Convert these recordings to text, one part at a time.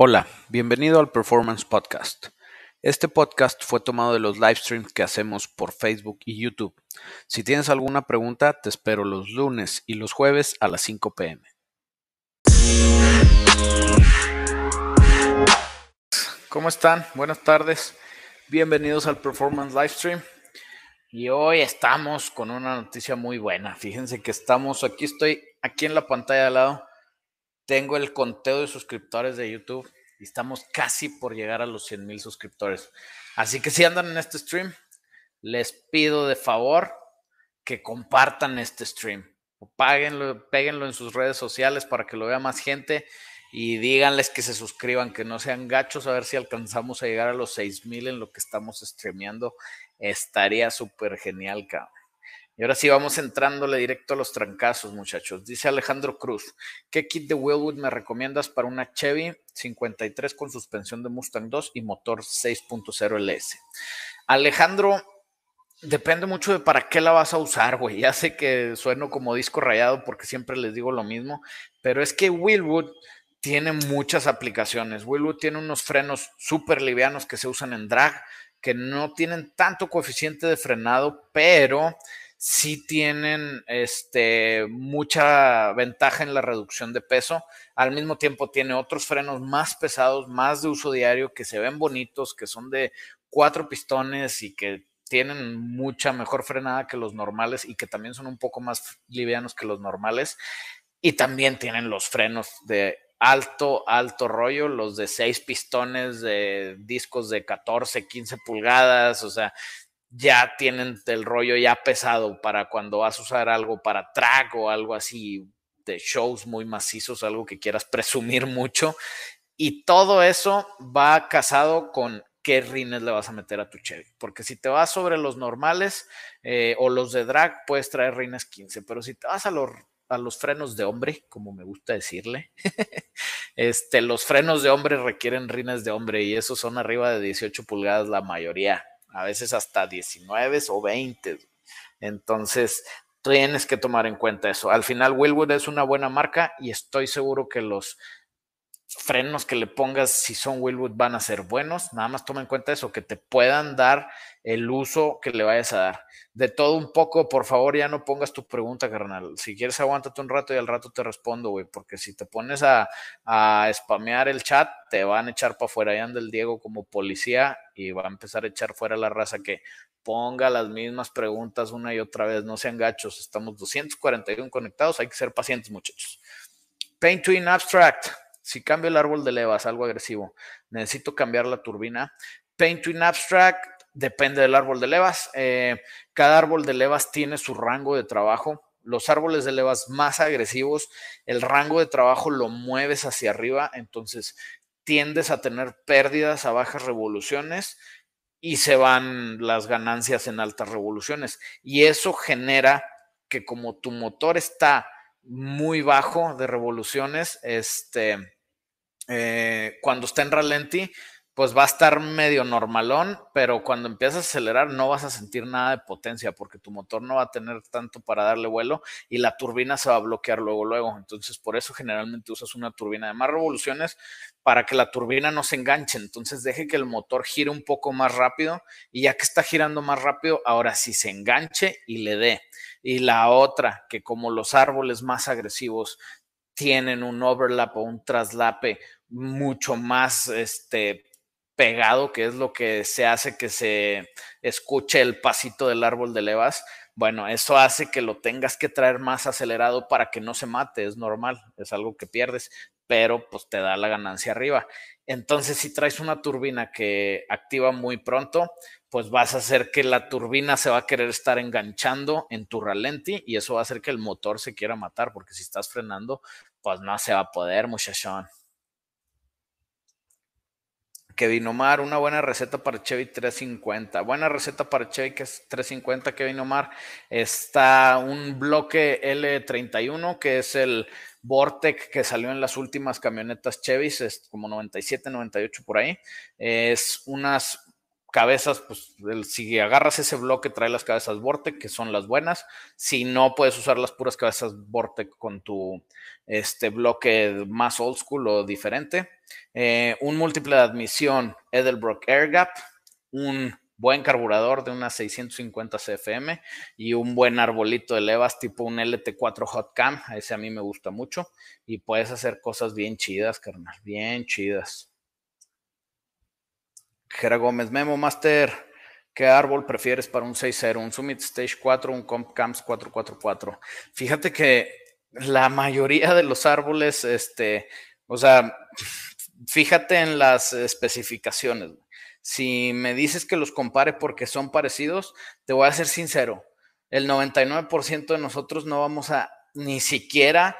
Hola, bienvenido al Performance Podcast. Este podcast fue tomado de los live streams que hacemos por Facebook y YouTube. Si tienes alguna pregunta, te espero los lunes y los jueves a las 5 pm. ¿Cómo están? Buenas tardes. Bienvenidos al Performance Livestream. Y hoy estamos con una noticia muy buena. Fíjense que estamos, aquí estoy, aquí en la pantalla al lado, tengo el conteo de suscriptores de YouTube y estamos casi por llegar a los 100 mil suscriptores. Así que si andan en este stream, les pido de favor que compartan este stream. O páguenlo, en sus redes sociales para que lo vea más gente y díganles que se suscriban, que no sean gachos, a ver si alcanzamos a llegar a los 6 mil en lo que estamos streameando estaría súper genial, cabrón. Y ahora sí vamos entrándole directo a los trancazos, muchachos. Dice Alejandro Cruz, ¿qué kit de Willwood me recomiendas para una Chevy 53 con suspensión de Mustang 2 y motor 6.0 LS? Alejandro, depende mucho de para qué la vas a usar, güey. Ya sé que sueno como disco rayado porque siempre les digo lo mismo, pero es que Willwood tiene muchas aplicaciones. Willwood tiene unos frenos súper livianos que se usan en drag que no tienen tanto coeficiente de frenado, pero sí tienen este, mucha ventaja en la reducción de peso. Al mismo tiempo tiene otros frenos más pesados, más de uso diario, que se ven bonitos, que son de cuatro pistones y que tienen mucha mejor frenada que los normales y que también son un poco más livianos que los normales. Y también tienen los frenos de alto, alto rollo, los de seis pistones, de discos de 14, 15 pulgadas, o sea, ya tienen el rollo ya pesado para cuando vas a usar algo para track o algo así de shows muy macizos, algo que quieras presumir mucho. Y todo eso va casado con qué rines le vas a meter a tu Chevy. Porque si te vas sobre los normales eh, o los de drag, puedes traer rines 15. Pero si te vas a los a los frenos de hombre, como me gusta decirle. este, los frenos de hombre requieren rines de hombre y esos son arriba de 18 pulgadas la mayoría, a veces hasta 19 o 20. Entonces, tienes que tomar en cuenta eso. Al final, Willwood es una buena marca y estoy seguro que los frenos que le pongas, si son Willwood, van a ser buenos. Nada más toma en cuenta eso, que te puedan dar el uso que le vayas a dar. De todo un poco, por favor, ya no pongas tu pregunta, carnal. Si quieres, aguántate un rato y al rato te respondo, güey, porque si te pones a, a spamear el chat, te van a echar para afuera. Ahí anda el Diego como policía y va a empezar a echar fuera la raza que ponga las mismas preguntas una y otra vez. No sean gachos, estamos 241 conectados, hay que ser pacientes, muchachos. Paint to in Abstract. Si cambio el árbol de levas, algo agresivo, necesito cambiar la turbina. Paint to Abstract depende del árbol de levas. Eh, cada árbol de levas tiene su rango de trabajo. Los árboles de levas más agresivos, el rango de trabajo lo mueves hacia arriba, entonces tiendes a tener pérdidas a bajas revoluciones y se van las ganancias en altas revoluciones. Y eso genera que como tu motor está muy bajo de revoluciones, este, eh, cuando está en ralenti, pues va a estar medio normalón, pero cuando empiezas a acelerar no vas a sentir nada de potencia porque tu motor no va a tener tanto para darle vuelo y la turbina se va a bloquear luego, luego. Entonces, por eso generalmente usas una turbina de más revoluciones para que la turbina no se enganche. Entonces, deje que el motor gire un poco más rápido y ya que está girando más rápido, ahora sí se enganche y le dé. Y la otra, que como los árboles más agresivos tienen un overlap o un traslape mucho más este, pegado, que es lo que se hace que se escuche el pasito del árbol de levas. Bueno, eso hace que lo tengas que traer más acelerado para que no se mate, es normal, es algo que pierdes, pero pues te da la ganancia arriba. Entonces, si traes una turbina que activa muy pronto, pues vas a hacer que la turbina se va a querer estar enganchando en tu ralenti y eso va a hacer que el motor se quiera matar, porque si estás frenando, pues no se va a poder, muchachón. Kevin Omar, una buena receta para Chevy 350. Buena receta para Chevy que es 350, Kevin Omar. Está un bloque L31, que es el Vortec que salió en las últimas camionetas Chevy, es como 97, 98 por ahí. Es unas cabezas, pues si agarras ese bloque, trae las cabezas Vortec, que son las buenas. Si no, puedes usar las puras cabezas Vortec con tu este, bloque más old school o diferente. Eh, un múltiple de admisión Edelbrock Air Gap, un buen carburador de unas 650 CFM y un buen arbolito de levas tipo un LT4 Hot Cam. Ese a mí me gusta mucho y puedes hacer cosas bien chidas, carnal, bien chidas. Jera Gómez, Memo Master, ¿qué árbol prefieres para un 6.0? ¿Un Summit Stage 4 un Comp Camps 444? Fíjate que la mayoría de los árboles, este, o sea, fíjate en las especificaciones. Si me dices que los compare porque son parecidos, te voy a ser sincero, el 99% de nosotros no vamos a ni siquiera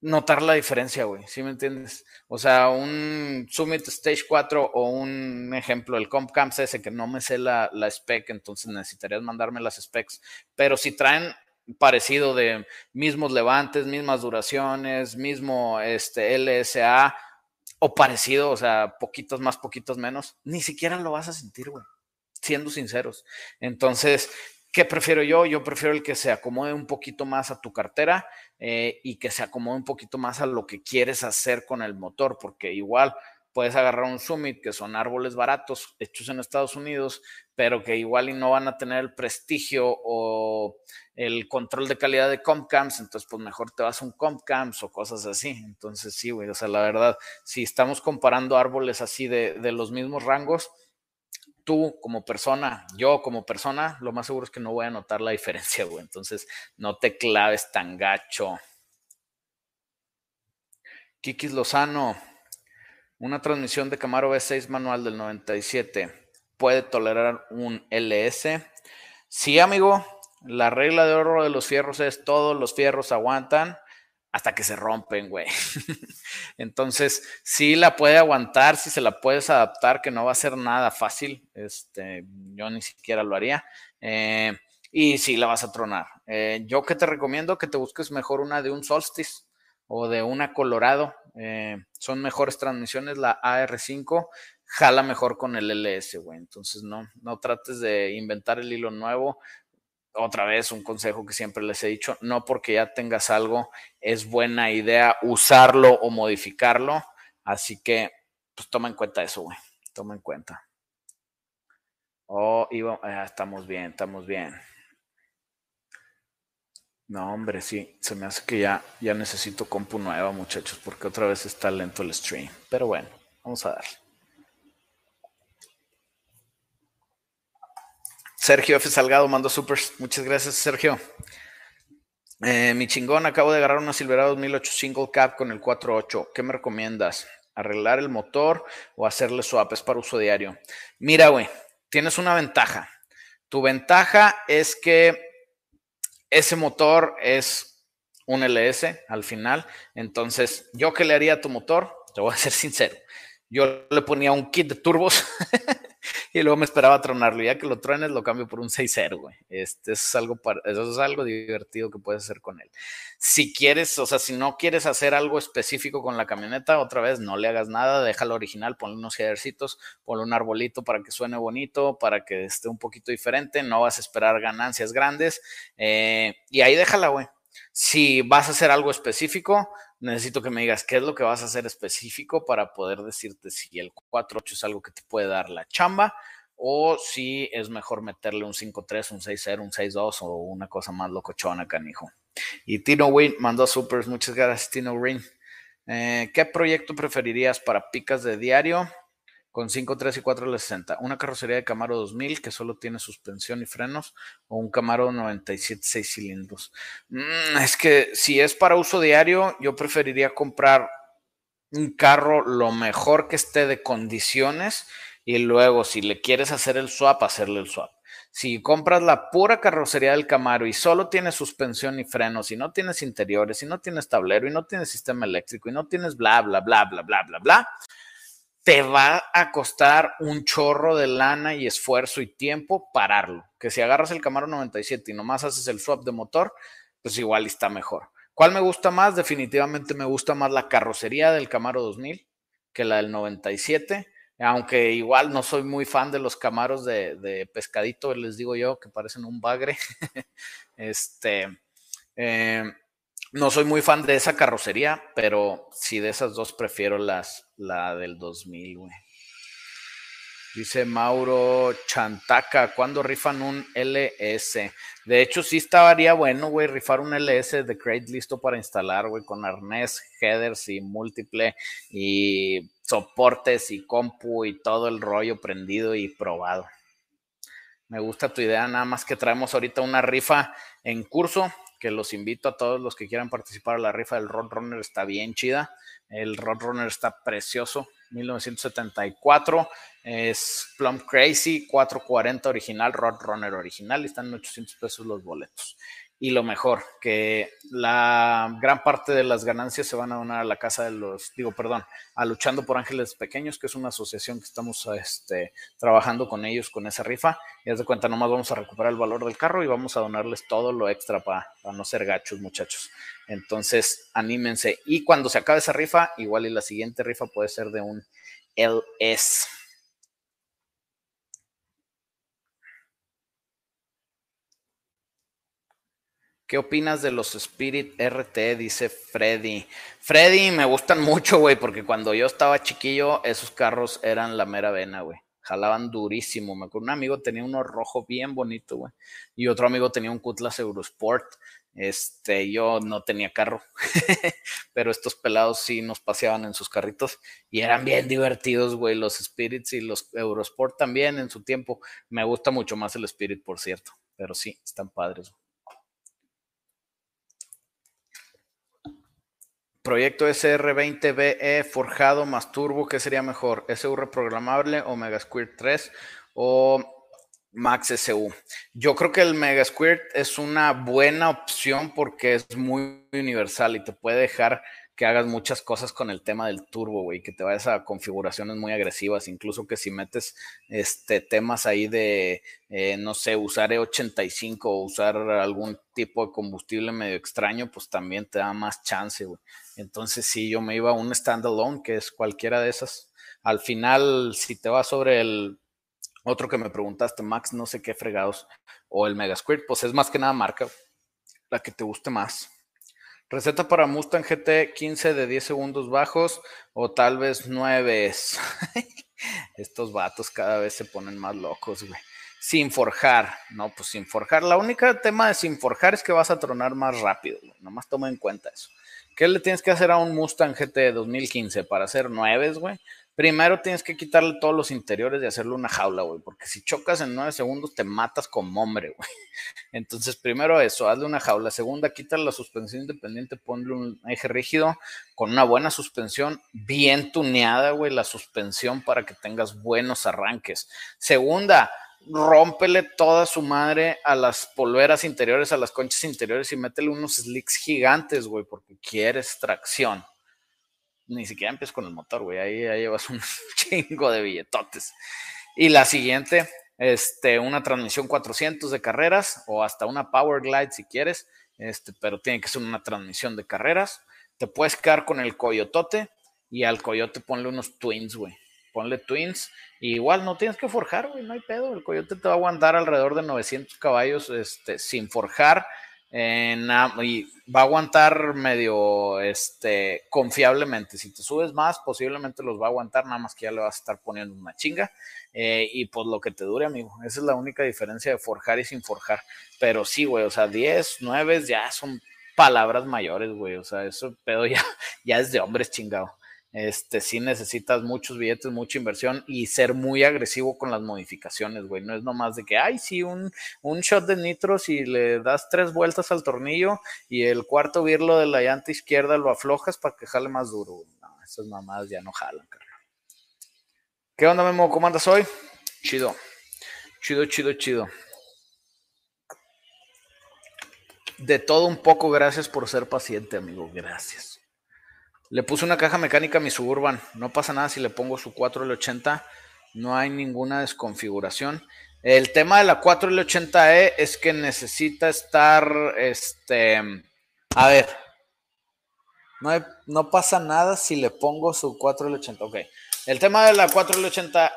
notar la diferencia, güey, ¿sí me entiendes? O sea, un Summit Stage 4 o un ejemplo, el Comp Camps ese que no me sé la, la spec, entonces necesitarías mandarme las specs, pero si traen parecido de mismos levantes, mismas duraciones, mismo este LSA o parecido, o sea, poquitos más, poquitos menos, ni siquiera lo vas a sentir, güey, siendo sinceros. Entonces, ¿Qué prefiero yo? Yo prefiero el que se acomode un poquito más a tu cartera eh, y que se acomode un poquito más a lo que quieres hacer con el motor, porque igual puedes agarrar un Summit, que son árboles baratos hechos en Estados Unidos, pero que igual y no van a tener el prestigio o el control de calidad de Compcams, entonces pues mejor te vas a un Compcams o cosas así. Entonces sí, güey, o sea, la verdad, si estamos comparando árboles así de, de los mismos rangos, tú como persona, yo como persona, lo más seguro es que no voy a notar la diferencia, güey. Entonces, no te claves tan gacho. Kikis Lozano, una transmisión de Camaro V6 manual del 97, ¿puede tolerar un LS? Sí, amigo, la regla de oro de los fierros es todos los fierros aguantan hasta que se rompen, güey. Entonces, sí la puede aguantar, si se la puedes adaptar, que no va a ser nada fácil. Este, yo ni siquiera lo haría. Eh, y sí la vas a tronar. Eh, yo que te recomiendo que te busques mejor una de un Solstice o de una Colorado. Eh, son mejores transmisiones, la AR5 jala mejor con el LS, güey. Entonces no, no trates de inventar el hilo nuevo otra vez un consejo que siempre les he dicho, no porque ya tengas algo es buena idea usarlo o modificarlo, así que pues toma en cuenta eso, güey, toma en cuenta. Oh, Ivo, ah, estamos bien, estamos bien. No, hombre, sí, se me hace que ya, ya necesito compu nueva, muchachos, porque otra vez está lento el stream. Pero bueno, vamos a darle. Sergio F. Salgado mandó supers. Muchas gracias, Sergio. Eh, mi chingón, acabo de agarrar una Silverado 2008 single cap con el 4.8. ¿Qué me recomiendas? ¿Arreglar el motor o hacerle swap? Es para uso diario. Mira, güey, tienes una ventaja. Tu ventaja es que ese motor es un LS al final. Entonces, ¿yo qué le haría a tu motor? Te voy a ser sincero. Yo le ponía un kit de turbos y luego me esperaba tronarlo. Ya que lo truenes, lo cambio por un 6.0, güey. Este, es algo eso es algo divertido que puedes hacer con él. Si quieres, o sea, si no quieres hacer algo específico con la camioneta, otra vez no le hagas nada, déjalo original, ponle unos ejercitos, ponle un arbolito para que suene bonito, para que esté un poquito diferente. No vas a esperar ganancias grandes. Eh, y ahí déjala, güey. Si vas a hacer algo específico, necesito que me digas qué es lo que vas a hacer específico para poder decirte si el 4.8 es algo que te puede dar la chamba o si es mejor meterle un 5.3, un 6.0, un 6.2 o una cosa más locochona, canijo. Y Tino Win mandó supers. Muchas gracias, Tino Win. Eh, ¿Qué proyecto preferirías para picas de diario? Con 5.3 y 4.60. Una carrocería de Camaro 2000 que solo tiene suspensión y frenos o un Camaro 97 6 cilindros. Mm, es que si es para uso diario, yo preferiría comprar un carro lo mejor que esté de condiciones y luego si le quieres hacer el swap, hacerle el swap. Si compras la pura carrocería del Camaro y solo tienes suspensión y frenos y no tienes interiores y no tienes tablero y no tienes sistema eléctrico y no tienes bla, bla, bla, bla, bla, bla, bla, te va a costar un chorro de lana y esfuerzo y tiempo pararlo. Que si agarras el Camaro 97 y nomás haces el swap de motor, pues igual está mejor. ¿Cuál me gusta más? Definitivamente me gusta más la carrocería del Camaro 2000 que la del 97, aunque igual no soy muy fan de los camaros de, pescadito, les digo yo, que parecen un bagre. este, eh, no soy muy fan de esa carrocería, pero sí de esas dos prefiero las, la del 2000, güey. Dice Mauro Chantaca, ¿cuándo rifan un LS? De hecho, sí estaría bueno, güey, rifar un LS de Crate listo para instalar, güey, con arnés, headers y múltiple y soportes y compu y todo el rollo prendido y probado. Me gusta tu idea, nada más que traemos ahorita una rifa en curso, que los invito a todos los que quieran participar a la rifa del Roadrunner, está bien chida. El Roadrunner está precioso, 1974. Es Plum Crazy, 440 original, Roadrunner original, y están en 800 pesos los boletos. Y lo mejor, que la gran parte de las ganancias se van a donar a la casa de los, digo, perdón, a Luchando por Ángeles Pequeños, que es una asociación que estamos este, trabajando con ellos con esa rifa. Y haz de cuenta, nomás vamos a recuperar el valor del carro y vamos a donarles todo lo extra para no ser gachos, muchachos. Entonces, anímense. Y cuando se acabe esa rifa, igual y la siguiente rifa puede ser de un LS. ¿Qué opinas de los Spirit RT? Dice Freddy. Freddy, me gustan mucho, güey, porque cuando yo estaba chiquillo, esos carros eran la mera vena, güey. Jalaban durísimo. Me acuerdo, un amigo tenía uno rojo bien bonito, güey. Y otro amigo tenía un Cutlass Eurosport. Este, yo no tenía carro, pero estos pelados sí nos paseaban en sus carritos y eran bien divertidos, güey. Los Spirits y los Eurosport también en su tiempo. Me gusta mucho más el Spirit, por cierto, pero sí, están padres. Güey. Proyecto SR20BE forjado más turbo, ¿qué sería mejor? ¿SU programable o Mega Squirt 3 o Max SU? Yo creo que el Mega Squirt es una buena opción porque es muy universal y te puede dejar que hagas muchas cosas con el tema del turbo, güey, que te vayas a configuraciones muy agresivas, incluso que si metes este, temas ahí de, eh, no sé, usar E85 o usar algún tipo de combustible medio extraño, pues también te da más chance, güey. Entonces, si yo me iba a un standalone, que es cualquiera de esas. Al final, si te vas sobre el otro que me preguntaste, Max, no sé qué fregados, o el Mega Squirt, pues es más que nada marca, la que te guste más. Receta para Mustang GT 15 de 10 segundos bajos o tal vez 9. Estos vatos cada vez se ponen más locos, güey. Sin forjar, no, pues sin forjar. La única tema de sin forjar es que vas a tronar más rápido. Nomás toma en cuenta eso. ¿Qué le tienes que hacer a un Mustang GT 2015 para hacer 9, güey? Primero tienes que quitarle todos los interiores y hacerle una jaula, güey, porque si chocas en nueve segundos te matas como hombre, güey. Entonces, primero eso, hazle una jaula. Segunda, quítale la suspensión independiente, ponle un eje rígido con una buena suspensión, bien tuneada, güey, la suspensión para que tengas buenos arranques. Segunda, rómpele toda su madre a las polveras interiores, a las conchas interiores y métele unos slicks gigantes, güey, porque quieres tracción ni siquiera empiezo con el motor, güey. Ahí, llevas un chingo de billetotes. Y la siguiente, este, una transmisión 400 de carreras o hasta una Power Glide si quieres, este, pero tiene que ser una transmisión de carreras. Te puedes quedar con el coyotote y al coyote ponle unos twins, güey. Ponle twins. Y igual no tienes que forjar, güey, no hay pedo. El coyote te va a aguantar alrededor de 900 caballos este, sin forjar y va a aguantar medio este, confiablemente. Si te subes más, posiblemente los va a aguantar, nada más que ya le vas a estar poniendo una chinga. Eh, y pues lo que te dure, amigo. Esa es la única diferencia de forjar y sin forjar. Pero sí, güey, o sea, 10, 9 ya son palabras mayores, güey. O sea, eso pedo ya, ya es de hombres chingado este, sí necesitas muchos billetes, mucha inversión y ser muy agresivo con las modificaciones, güey. No es nomás de que, ay, sí, un, un shot de nitros y le das tres vueltas al tornillo y el cuarto virlo de la llanta izquierda lo aflojas para que jale más duro, güey. No, esas mamadas ya no jalan. ¿Qué onda, Memo? ¿Cómo andas hoy? Chido. Chido, chido, chido. De todo un poco, gracias por ser paciente, amigo. Gracias. Le puse una caja mecánica a mi Suburban. No pasa nada si le pongo su 4L80. No hay ninguna desconfiguración. El tema de la 4L80E es que necesita estar, este, a ver, No, no pasa nada si le pongo su 480. Ok. El tema de la 480E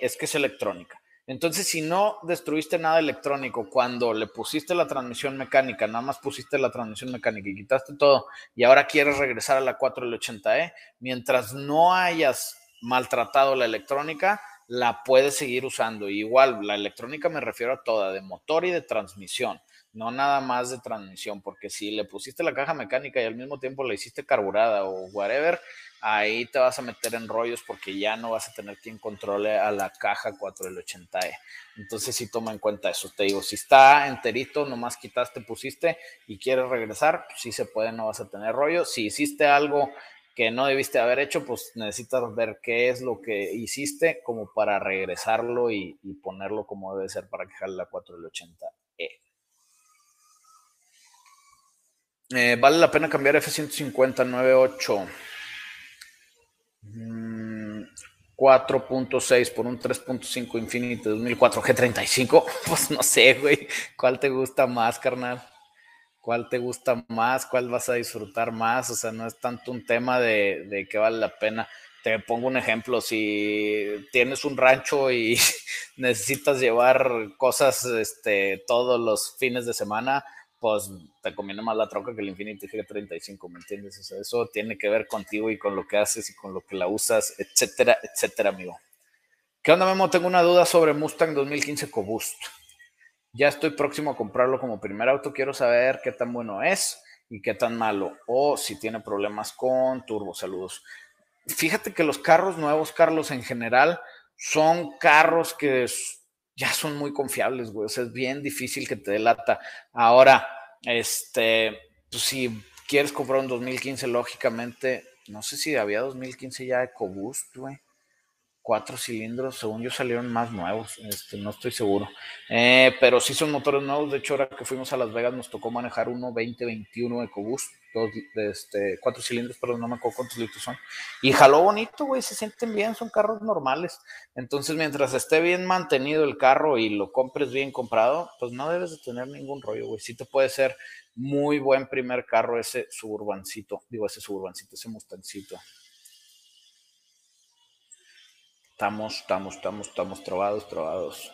es que es electrónica. Entonces, si no destruiste nada electrónico cuando le pusiste la transmisión mecánica, nada más pusiste la transmisión mecánica y quitaste todo, y ahora quieres regresar a la 480E, mientras no hayas maltratado la electrónica, la puedes seguir usando. igual, la electrónica me refiero a toda, de motor y de transmisión no nada más de transmisión, porque si le pusiste la caja mecánica y al mismo tiempo la hiciste carburada o whatever, ahí te vas a meter en rollos porque ya no vas a tener quien controle a la caja 4L80E. Entonces sí toma en cuenta eso. Te digo, si está enterito, nomás quitaste, pusiste y quieres regresar, pues sí se puede, no vas a tener rollo. Si hiciste algo que no debiste haber hecho, pues necesitas ver qué es lo que hiciste como para regresarlo y, ponerlo como debe ser para que jale la 4L80E. Eh, vale la pena cambiar F-150 98 4.6 por un 3.5 Infinity 2004 G35. Pues no sé, güey. ¿Cuál te gusta más, carnal? ¿Cuál te gusta más? ¿Cuál vas a disfrutar más? O sea, no es tanto un tema de, de que vale la pena. Te pongo un ejemplo, si tienes un rancho y necesitas llevar cosas este, todos los fines de semana, pues te conviene más la troca que el Infinity G35, ¿me entiendes? Eso tiene que ver contigo y con lo que haces y con lo que la usas, etcétera, etcétera, amigo. ¿Qué onda, Memo? Tengo una duda sobre Mustang 2015 EcoBoost. Ya estoy próximo a comprarlo como primer auto. Quiero saber qué tan bueno es y qué tan malo. O si tiene problemas con turbo. Saludos. Fíjate que los carros nuevos, Carlos, en general, son carros que ya son muy confiables, güey. O sea, es bien difícil que te delata. Ahora, este, pues si quieres comprar un 2015, lógicamente, no sé si había 2015 ya EcoBoost, güey cuatro cilindros, según yo salieron más nuevos, este, no estoy seguro. Eh, pero sí son motores nuevos, de hecho ahora que fuimos a Las Vegas nos tocó manejar uno 2021 EcoBoost, dos, este, cuatro cilindros, pero no me acuerdo cuántos litros son. Y jaló bonito, güey, se sienten bien, son carros normales. Entonces mientras esté bien mantenido el carro y lo compres bien comprado, pues no debes de tener ningún rollo, güey. Sí te puede ser muy buen primer carro ese suburbancito, digo ese suburbancito, ese mustancito. Estamos, estamos, estamos, estamos trovados, trovados.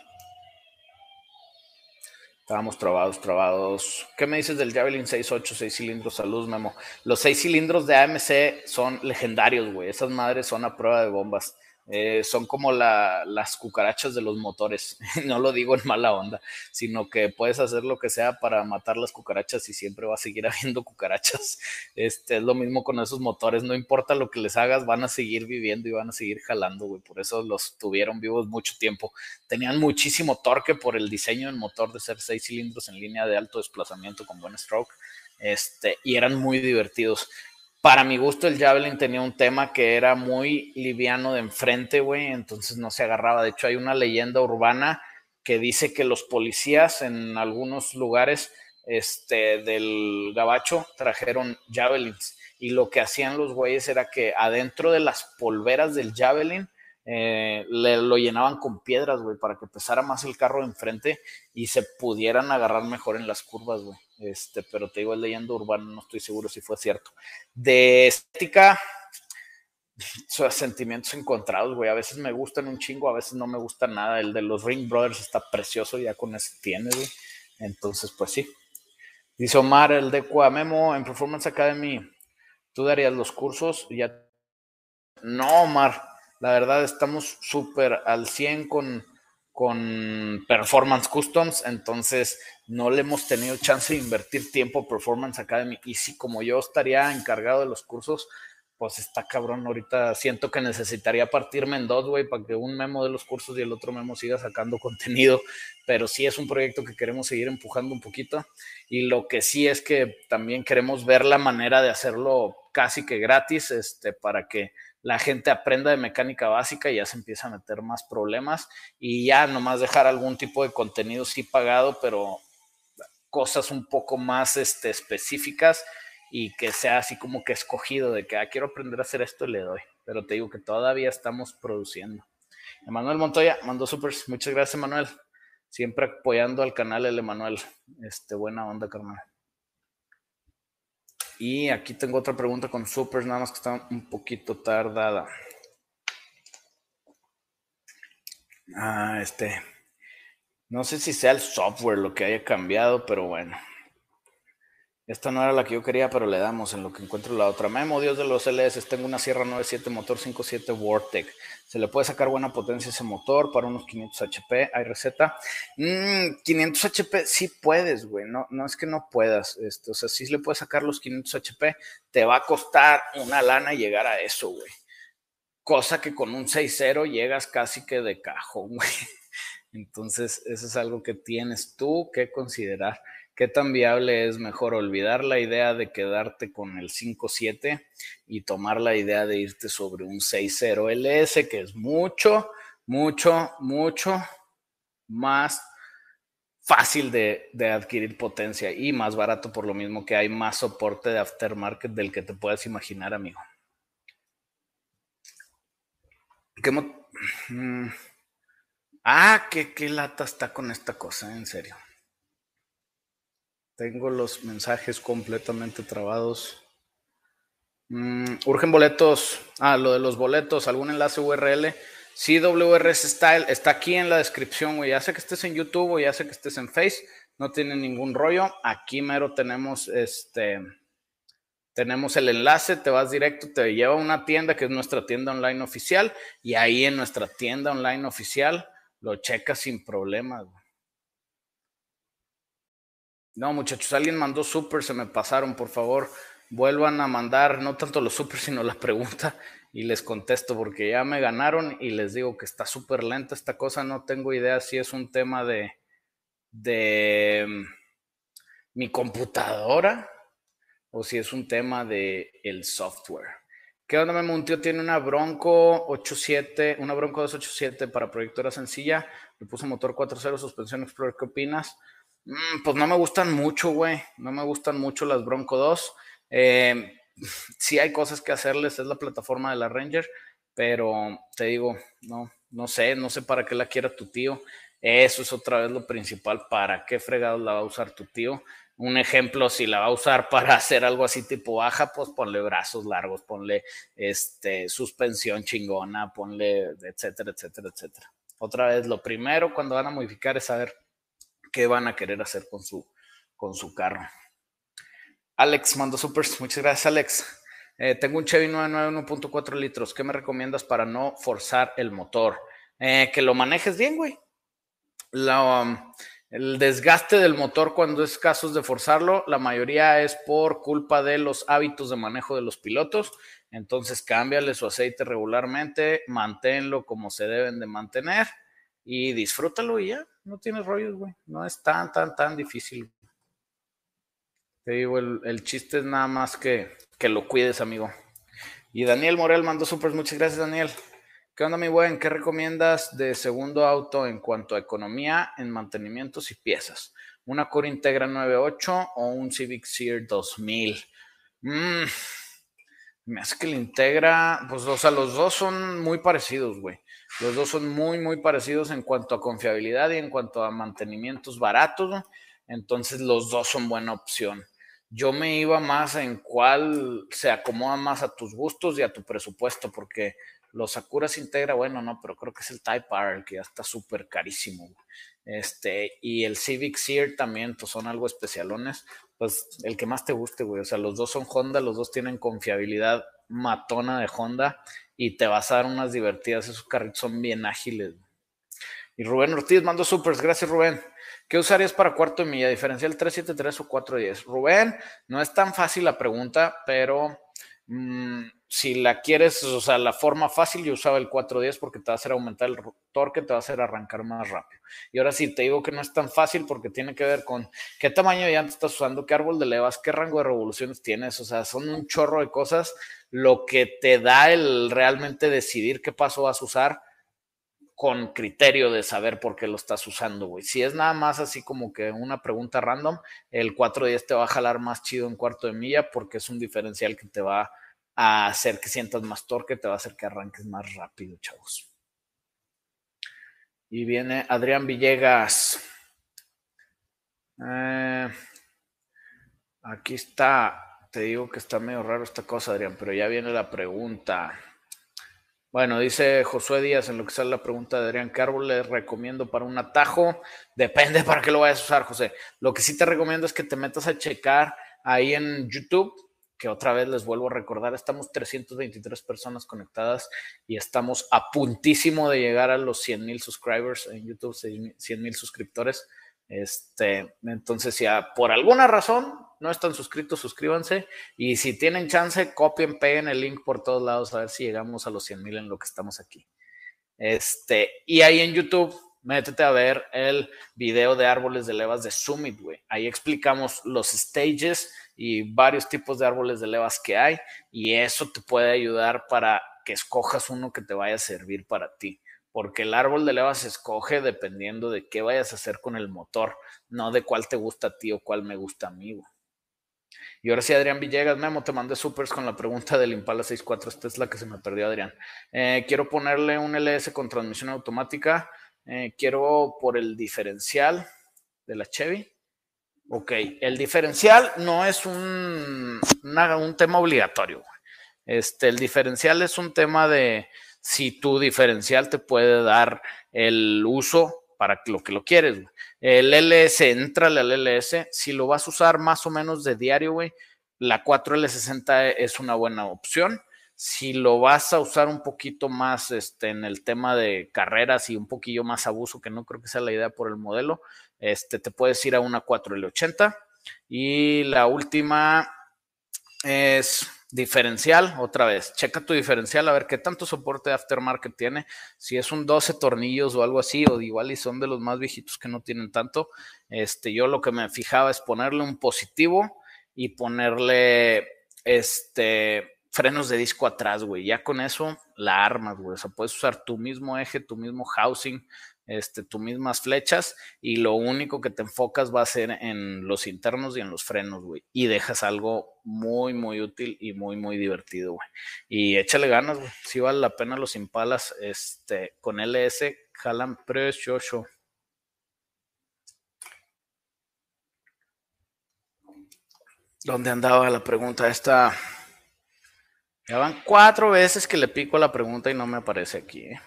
Estábamos trovados, trovados. ¿Qué me dices del Javelin 6.8, 6 cilindros? Salud, Memo. Los 6 cilindros de AMC son legendarios, güey. Esas madres son a prueba de bombas. Eh, son como las cucarachas de los motores. no lo digo en mala onda, sino que puedes hacer lo que sea para matar las cucarachas y siempre va a seguir habiendo cucarachas. Este, es lo mismo con esos motores. No importa lo que les hagas, van a seguir viviendo y van a seguir jalando, güey. Por eso los tuvieron vivos mucho tiempo. Tenían muchísimo torque por el diseño del motor de ser seis cilindros en línea de alto desplazamiento con buen stroke. Este, y eran muy divertidos para mi gusto, el Javelin tenía un tema que era muy liviano de enfrente, güey, entonces no se agarraba. De hecho, hay una leyenda urbana que dice que los policías en algunos lugares este, del Gabacho trajeron Javelins y lo que hacían los güeyes era que adentro de las polveras del Javelin eh, le, lo llenaban con piedras, güey, para que pesara más el carro de enfrente y se pudieran agarrar mejor en las curvas, güey. Este, pero te digo, es leyenda urbana, no estoy seguro si fue cierto. De estética, sentimientos encontrados, güey. A veces me gustan un chingo, a veces no me gusta nada. El de los Ring Brothers está precioso, ya con ese tiene, güey. Entonces, pues sí. Dice Omar, el de Memo en Performance Academy, ¿tú darías los cursos? Ya. No, Omar, la verdad estamos súper al 100 con con Performance Customs, entonces no le hemos tenido chance de invertir tiempo Performance Academy. Y si como yo estaría encargado de los cursos, pues está cabrón. Ahorita siento que necesitaría partirme en dos, güey, para que un memo de los cursos y el otro memo siga sacando contenido. Pero sí es un proyecto que queremos seguir empujando un poquito. Y lo que sí es que también queremos ver la manera de hacerlo casi que gratis, este, para que la gente aprenda de mecánica básica y ya se empieza a meter más problemas y ya nomás dejar algún tipo de contenido sí pagado, pero cosas un poco más este, específicas y que sea así como que escogido de que ah, quiero aprender a hacer esto y le doy. Pero te digo que todavía estamos produciendo. Emanuel Montoya mandó supers. Muchas gracias, Emanuel. Siempre apoyando al canal el Emanuel. Este, buena onda, carnal. Y aquí tengo otra pregunta con supers, nada más que está un poquito tardada. Ah, este. No sé si sea el software lo que haya cambiado, pero bueno. Esta no era la que yo quería, pero le damos en lo que encuentro la otra. Memo, Dios de los LS, tengo una Sierra 97 motor 57 Vortec. Se le puede sacar buena potencia a ese motor para unos 500 HP. ¿Hay receta? 500 mm, HP sí puedes, güey. No, no es que no puedas. Esto, o sea, sí le puedes sacar los 500 HP. Te va a costar una lana llegar a eso, güey. Cosa que con un 6.0 llegas casi que de cajón, güey. Entonces, eso es algo que tienes tú que considerar. ¿Qué tan viable es mejor olvidar la idea de quedarte con el 5.7 y tomar la idea de irte sobre un 6.0 LS, que es mucho, mucho, mucho más fácil de, adquirir potencia y más barato por lo mismo que hay más soporte de aftermarket del que te puedas imaginar, amigo. ¿Qué mm. Ah, qué, qué lata está con esta cosa, en serio. Tengo los mensajes completamente trabados. Mm, urgen boletos. Ah, lo de los boletos. ¿Algún enlace URL? Sí, WRS Style. Está aquí en la descripción, güey. Ya sé que estés en YouTube o ya sé que estés en Face. No tiene ningún rollo. Aquí mero tenemos este. Tenemos el enlace, te vas directo, te lleva a una tienda que es nuestra tienda online oficial y ahí en nuestra tienda online oficial lo checas sin problemas. Güey. No, muchachos, alguien mandó súper, se me pasaron, por favor, vuelvan a mandar no tanto los súper, sino la pregunta y les contesto porque ya me ganaron y les digo que está súper lenta esta cosa, no tengo idea si es un tema de, de mm, mi computadora o si es un tema de el software. ¿Qué onda, Memo? Un tío tiene una Bronco 87, una Bronco 287 para proyectora sencilla, le puso motor 4.0, suspensión Explorer, ¿qué opinas? Mm, pues no me gustan mucho, güey. No me gustan mucho las Bronco 2. Eh, sí hay cosas que hacerles, es la plataforma de la Ranger, pero te digo, no, no sé, no sé para qué la quiera tu tío. Eso es otra vez lo principal, ¿para qué fregados la va a usar tu tío? Un ejemplo, si la va a usar para hacer algo así tipo baja, pues ponle brazos largos, ponle este, suspensión chingona, ponle etcétera, etcétera, etcétera. Otra vez, lo primero cuando van a modificar es saber qué van a querer hacer con su, con su carro. Alex mando supers. Muchas gracias, Alex. Eh, tengo un Chevy 991 1.4 litros. ¿Qué me recomiendas para no forzar el motor? Eh, que lo manejes bien, güey. Um, el desgaste del motor cuando es casos de forzarlo, la mayoría es por culpa de los hábitos de manejo de los pilotos. Entonces, cámbiale su aceite regularmente, manténlo como se deben de mantener y disfrútalo y ya, no tienes rollos, güey. No es tan, tan, tan difícil. Te digo, el, chiste es nada más que, que, lo cuides, amigo. Y Daniel Morel mandó súper, muchas gracias, Daniel. ¿Qué onda, mi buen? ¿Qué recomiendas de segundo auto en cuanto a economía en mantenimientos y piezas? ¿Una Core Integra 98 o un Civic Sear 2000? Mmm, me hace que el Integra, pues, o sea, los dos son muy parecidos, güey. Los dos son muy, muy parecidos en cuanto a confiabilidad y en cuanto a mantenimientos baratos. Entonces los dos son buena opción. Yo me iba más en cuál se acomoda más a tus gustos y a tu presupuesto, porque los Sakuras Integra, bueno, no, pero creo que es el Type R, que ya está súper carísimo. Este, y el Civic Sear también, pues son algo especialones. Pues el que más te guste, güey. O sea, los dos son Honda, los dos tienen confiabilidad matona de Honda y te vas a dar unas divertidas. Esos carritos son bien ágiles. Y Rubén Ortiz mando supers. Gracias, Rubén. ¿Qué usarías para cuarto de milla? ¿Diferencial 373 o 410? Rubén, no es tan fácil la pregunta, pero mm, si la quieres, o sea, la forma fácil, yo usaba el 410 porque te va a hacer aumentar el torque, te va a hacer arrancar más rápido. Y ahora sí, te digo que no es tan fácil porque tiene que ver con qué tamaño de llanta estás usando, qué árbol de levas, qué rango de revoluciones tienes, o sea, son un chorro de cosas lo que te da el realmente decidir qué paso vas a usar con criterio de saber por qué lo estás usando, güey. Si es nada más así como que una pregunta random, el 410 te va a jalar más chido en cuarto de milla porque es un diferencial que te va a hacer que sientas más torque, te va a hacer que arranques más rápido, chavos. Y viene Adrián Villegas. Eh, aquí está te digo que está medio raro esta cosa, Adrián, pero ya viene la pregunta. Bueno, dice Josué Díaz en lo que sale la pregunta de Adrián, ¿qué árbol le recomiendo para un atajo? Depende para qué lo vayas a usar, José. Lo que sí te recomiendo es que te metas a checar ahí en YouTube, que otra vez les vuelvo a recordar, estamos 323 personas conectadas y estamos a puntísimo de llegar a los 100 mil subscribers en YouTube, 100 mil suscriptores. Este, entonces, si por alguna razón no están suscritos, suscríbanse. Y si tienen chance, copien, peguen el link por todos lados a ver si llegamos a los 100 mil en lo que estamos aquí. Este, y ahí en YouTube, métete a ver el video de árboles de levas de Summit, güey. Ahí explicamos los stages y varios tipos de árboles de levas que hay. Y eso te puede ayudar para que escojas uno que te vaya a servir para ti porque el árbol de leva se escoge dependiendo de qué vayas a hacer con el motor, no de cuál te gusta a ti o cuál me gusta a mí. Y ahora sí, Adrián Villegas, Memo, te mandé supers con la pregunta del Impala 64. Esta es la que se me perdió, Adrián. Eh, quiero ponerle un LS con transmisión automática. Eh, quiero por el diferencial de la Chevy. Ok, el diferencial no es un, un tema obligatorio. Este, el diferencial es un tema de, si tu diferencial te puede dar el uso para lo que lo quieres. El LS, entrale al LS. Si lo vas a usar más o menos de diario, güey, la 4L60 es una buena opción. Si lo vas a usar un poquito más este, en el tema de carreras y un poquillo más abuso, que no creo que sea la idea por el modelo, este, te puedes ir a una 4L80. Y la última es Diferencial, otra vez, checa tu diferencial a ver qué tanto soporte de aftermarket tiene. Si es un 12 tornillos o algo así, o igual y son de los más viejitos que no tienen tanto. Este, yo lo que me fijaba es ponerle un positivo y ponerle este frenos de disco atrás, güey. Ya con eso la armas, güey. O sea, puedes usar tu mismo eje, tu mismo housing, este, tus mismas flechas y lo único que te enfocas va a ser en los internos y en los frenos, güey. Y dejas algo muy, muy útil y muy, muy divertido, güey. Y échale ganas, güey. Si vale la pena los impalas, este, con LS jalan precioso. ¿Dónde andaba la pregunta esta? Ya van cuatro veces que le pico la pregunta y no me aparece aquí, ¿eh?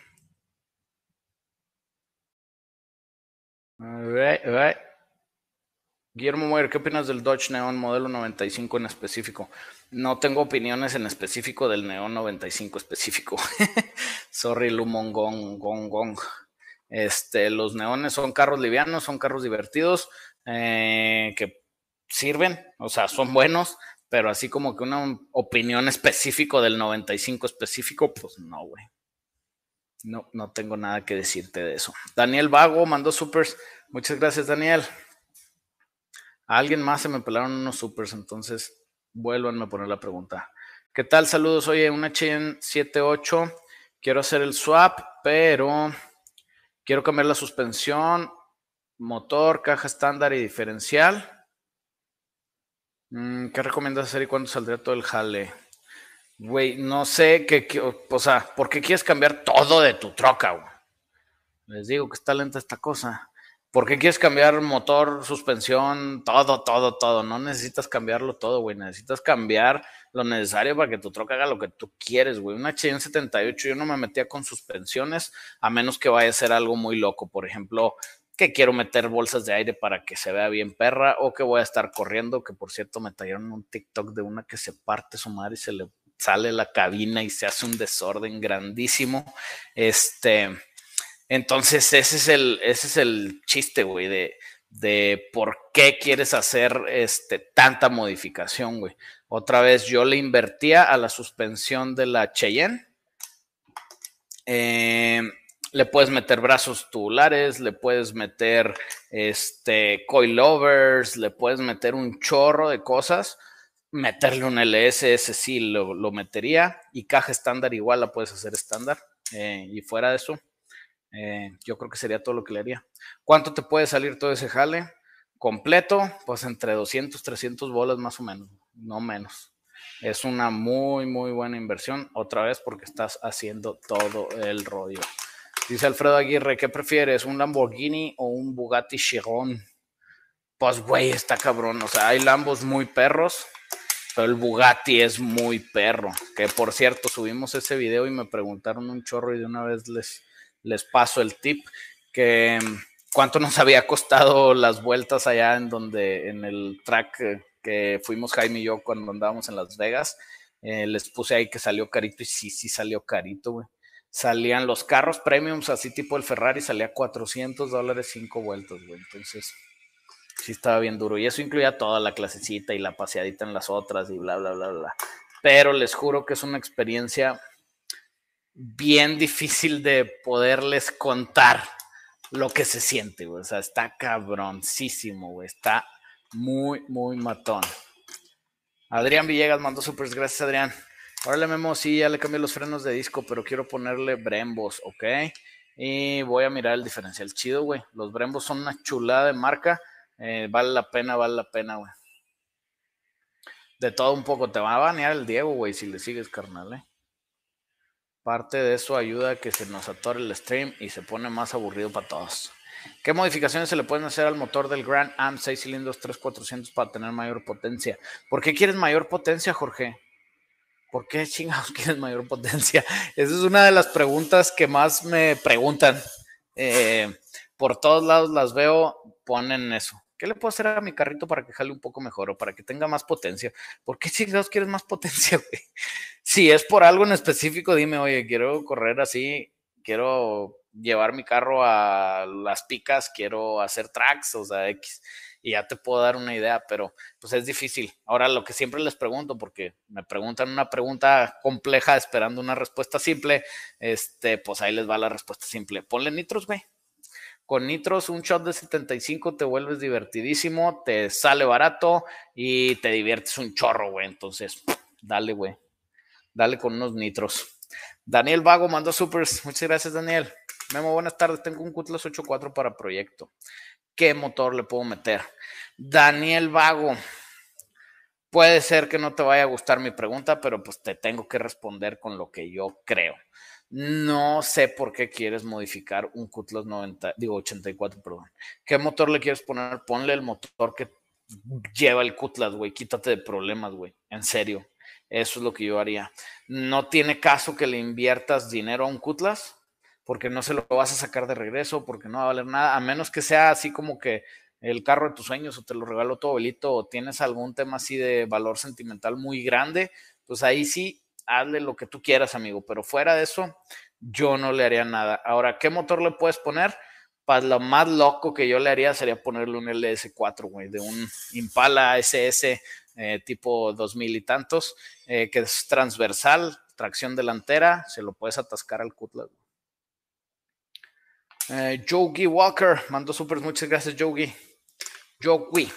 Guillermo Moyer, ¿qué opinas del Dodge Neon modelo 95 en específico? No tengo opiniones en específico del Neon 95 específico. Sorry, Lumon Gong, Gong, Gong. Este, los neones son carros livianos, son carros divertidos, eh, que sirven, o sea, son buenos, pero así como que una opinión específico del 95 específico, pues no, güey. No, no tengo nada que decirte de eso. Daniel Vago mandó supers. Muchas gracias, Daniel. A alguien más se me pelaron unos supers, entonces vuelvan a poner la pregunta. ¿Qué tal? Saludos. Oye, una Cheyenne 78. Quiero hacer el swap, pero quiero cambiar la suspensión, motor, caja estándar y diferencial. Mm, ¿Qué recomiendas hacer y cuándo saldría todo el jale? Güey, no sé qué, o sea, ¿por qué quieres cambiar todo de tu troca, güey? Les digo que está lenta esta cosa. ¿Por qué quieres cambiar motor, suspensión, todo, todo, todo? No necesitas cambiarlo todo, güey. Necesitas cambiar lo necesario para que tu troca haga lo que tú quieres, güey. Una Cheyenne 78 yo no me metía con suspensiones a menos que vaya a ser algo muy loco. Por ejemplo, que quiero meter bolsas de aire para que se vea bien perra o que voy a estar corriendo, que por cierto me tallaron un TikTok de una que se parte su madre y se le sale la cabina y se hace un desorden grandísimo. Este, entonces ese es el, ese es el chiste, güey, de, de por qué quieres hacer este, tanta modificación, güey. Otra vez yo le invertía a la suspensión de la Cheyenne. Em, le puedes meter brazos tubulares, le puedes meter este, coilovers, le puedes meter un chorro de cosas meterle un LS, ese sí lo, metería. Y caja estándar igual la puedes hacer estándar. Eh, y fuera de eso, eh, yo creo que sería todo lo que le haría. ¿Cuánto te puede salir todo ese jale? Completo, pues entre 200, 300 bolas más o menos, no menos. Es una muy, muy buena inversión, otra vez porque estás haciendo todo el rollo. Dice Alfredo Aguirre, ¿qué prefieres? ¿Un Lamborghini o un Bugatti Chiron? Pues, güey, está cabrón. O sea, hay Lambos muy perros Pero el Bugatti es muy perro. Que por cierto, subimos ese video y me preguntaron un chorro y de una vez les, les paso el tip. Que cuánto nos había costado las vueltas allá en donde, en el track que fuimos Jaime y yo cuando andábamos en Las Vegas. Eh, les puse ahí que salió carito y sí, sí salió carito, güey. Salían los carros premiums, así tipo el Ferrari, salía 400 dólares cinco vueltas, güey. Entonces, sí estaba bien duro. Y eso incluía toda la clasecita y la paseadita en las otras y bla, bla, bla, bla. Pero les juro que es una experiencia bien difícil de poderles contar lo que se siente, güey. O sea, está cabroncísimo, güey. Está muy, muy matón. Adrián Villegas mandó supers. Gracias, Adrián. Órale, Memo, sí, ya le cambié los frenos de disco, pero quiero ponerle Brembos, ¿ok? Y voy a mirar el diferencial chido, güey. Los Brembos son una chulada de marca. Eh, vale la pena, vale la pena, güey. De todo un poco. Te va a banear el Diego, güey, si le sigues, carnal, ¿eh? Parte de eso ayuda a que se nos atore el stream y se pone más aburrido para todos. ¿Qué modificaciones se le pueden hacer al motor del Grand Am 6 cilindros 3400 para tener mayor potencia? ¿Por qué quieres mayor potencia, Jorge? ¿Por qué chingados quieres mayor potencia? Esa es una de las preguntas que más me preguntan. Eh, por todos lados las veo, ponen eso. ¿Qué le puedo hacer a mi carrito para que jale un poco mejor o para que tenga más potencia? ¿Por qué chingados quieres más potencia, güey? Si es por algo en específico, dime, oye, quiero correr así, quiero llevar mi carro a las picas, quiero hacer tracks, o sea, X, y ya te puedo dar una idea, pero pues es difícil. Ahora, lo que siempre les pregunto, porque me preguntan una pregunta compleja esperando una respuesta simple, este, pues ahí les va la respuesta simple. Ponle nitros, güey. Con nitros, un shot de 75 te vuelves divertidísimo, te sale barato y te diviertes un chorro, güey. Entonces, dale, güey. Dale con unos nitros. Daniel Vago mandó supers. Muchas gracias, Daniel. Memo, buenas tardes. Tengo un Cutlass 8.4 para proyecto. ¿Qué motor le puedo meter? Daniel Vago. Puede ser que no te vaya a gustar mi pregunta, pero pues te tengo que responder con lo que yo creo. No sé por qué quieres modificar un Cutlass 90, digo 84, perdón. ¿Qué motor le quieres poner? Ponle el motor que lleva el Cutlass, güey. Quítate de problemas, güey. En serio. Eso es lo que yo haría. No tiene caso que le inviertas dinero a un Cutlass porque no se lo vas a sacar de regreso, porque no va a valer nada, a menos que sea así como que el carro de tus sueños o te lo regaló tu abuelito o tienes algún tema así de valor sentimental muy grande, pues ahí sí, hazle lo que tú quieras, amigo, pero fuera de eso, yo no le haría nada. Ahora, ¿qué motor le puedes poner? Pues lo más loco que yo le haría sería ponerle un LS4, güey, de un Impala SS eh, tipo 2000 y tantos, eh, que es transversal, tracción delantera, se lo puedes atascar al Cutlass. Eh, Walker mandó super, muchas gracias, Jogi. Jogi.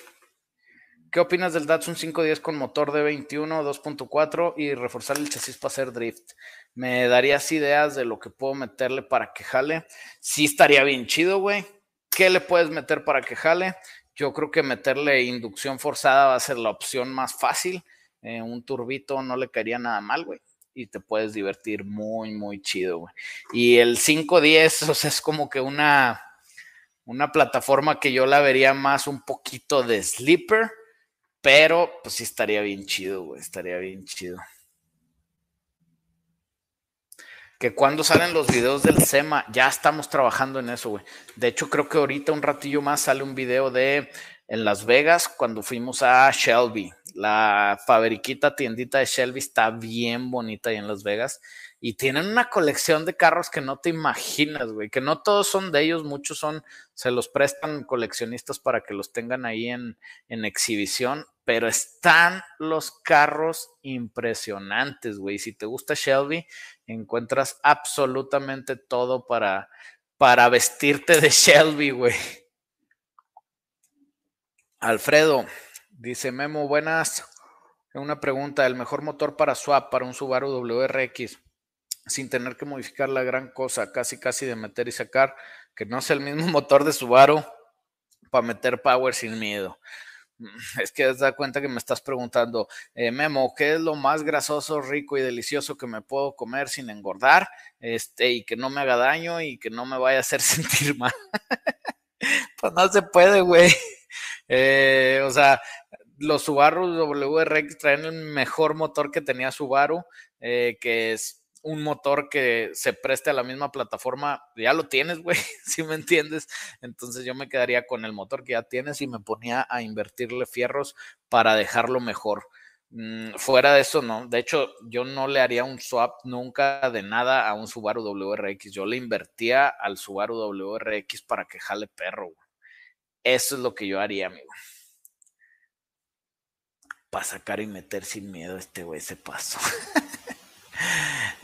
¿Qué opinas del Datsun 510 con motor de 21, 2.4 y reforzar el chasis para hacer drift? ¿Me darías ideas de lo que puedo meterle para que jale? Sí estaría bien chido, güey. ¿Qué le puedes meter para que jale? Yo creo que meterle inducción forzada va a ser la opción más fácil. Eh, un turbito no le caería nada mal, güey y te puedes divertir muy, muy chido, güey. Y el 510, o sea, es como que una, una plataforma que yo la vería más un poquito de sleeper, pero pues sí estaría bien chido, güey, estaría bien chido. Que cuando salen los videos del SEMA, ya estamos trabajando en eso, güey. De hecho, creo que ahorita un ratillo más sale un video de en Las Vegas cuando fuimos a Shelby. La fabriquita tiendita de Shelby está bien bonita ahí en Las Vegas y tienen una colección de carros que no te imaginas, güey, que no todos son de ellos, muchos son, se los prestan coleccionistas para que los tengan ahí en, en exhibición, pero están los carros impresionantes, güey. Si te gusta Shelby, encuentras absolutamente todo para, para vestirte de Shelby, güey. Alfredo, dice Memo, buenas. Una pregunta, ¿el mejor motor para swap para un Subaru WRX sin tener que modificar la gran cosa, casi casi de meter y sacar, que no sea el mismo motor de Subaru para meter power sin miedo? Es que te das cuenta que me estás preguntando, eh, Memo, ¿qué es lo más grasoso, rico y delicioso que me puedo comer sin engordar? Este, y que no me haga daño y que no me vaya a hacer sentir mal. pues no se puede, güey. Eh, o sea, los Subaru WRX traen el mejor motor que tenía Subaru, eh, que es un motor que se preste a la misma plataforma, ya lo tienes, güey, si me entiendes. Entonces yo me quedaría con el motor que ya tienes y me ponía a invertirle fierros para dejarlo mejor. Mm, fuera de eso, no. De hecho, yo no le haría un swap nunca de nada a un Subaru WRX. Yo le invertía al Subaru WRX para que jale perro. Eso es lo que yo haría, amigo. Para sacar y meter sin miedo este güey ese paso.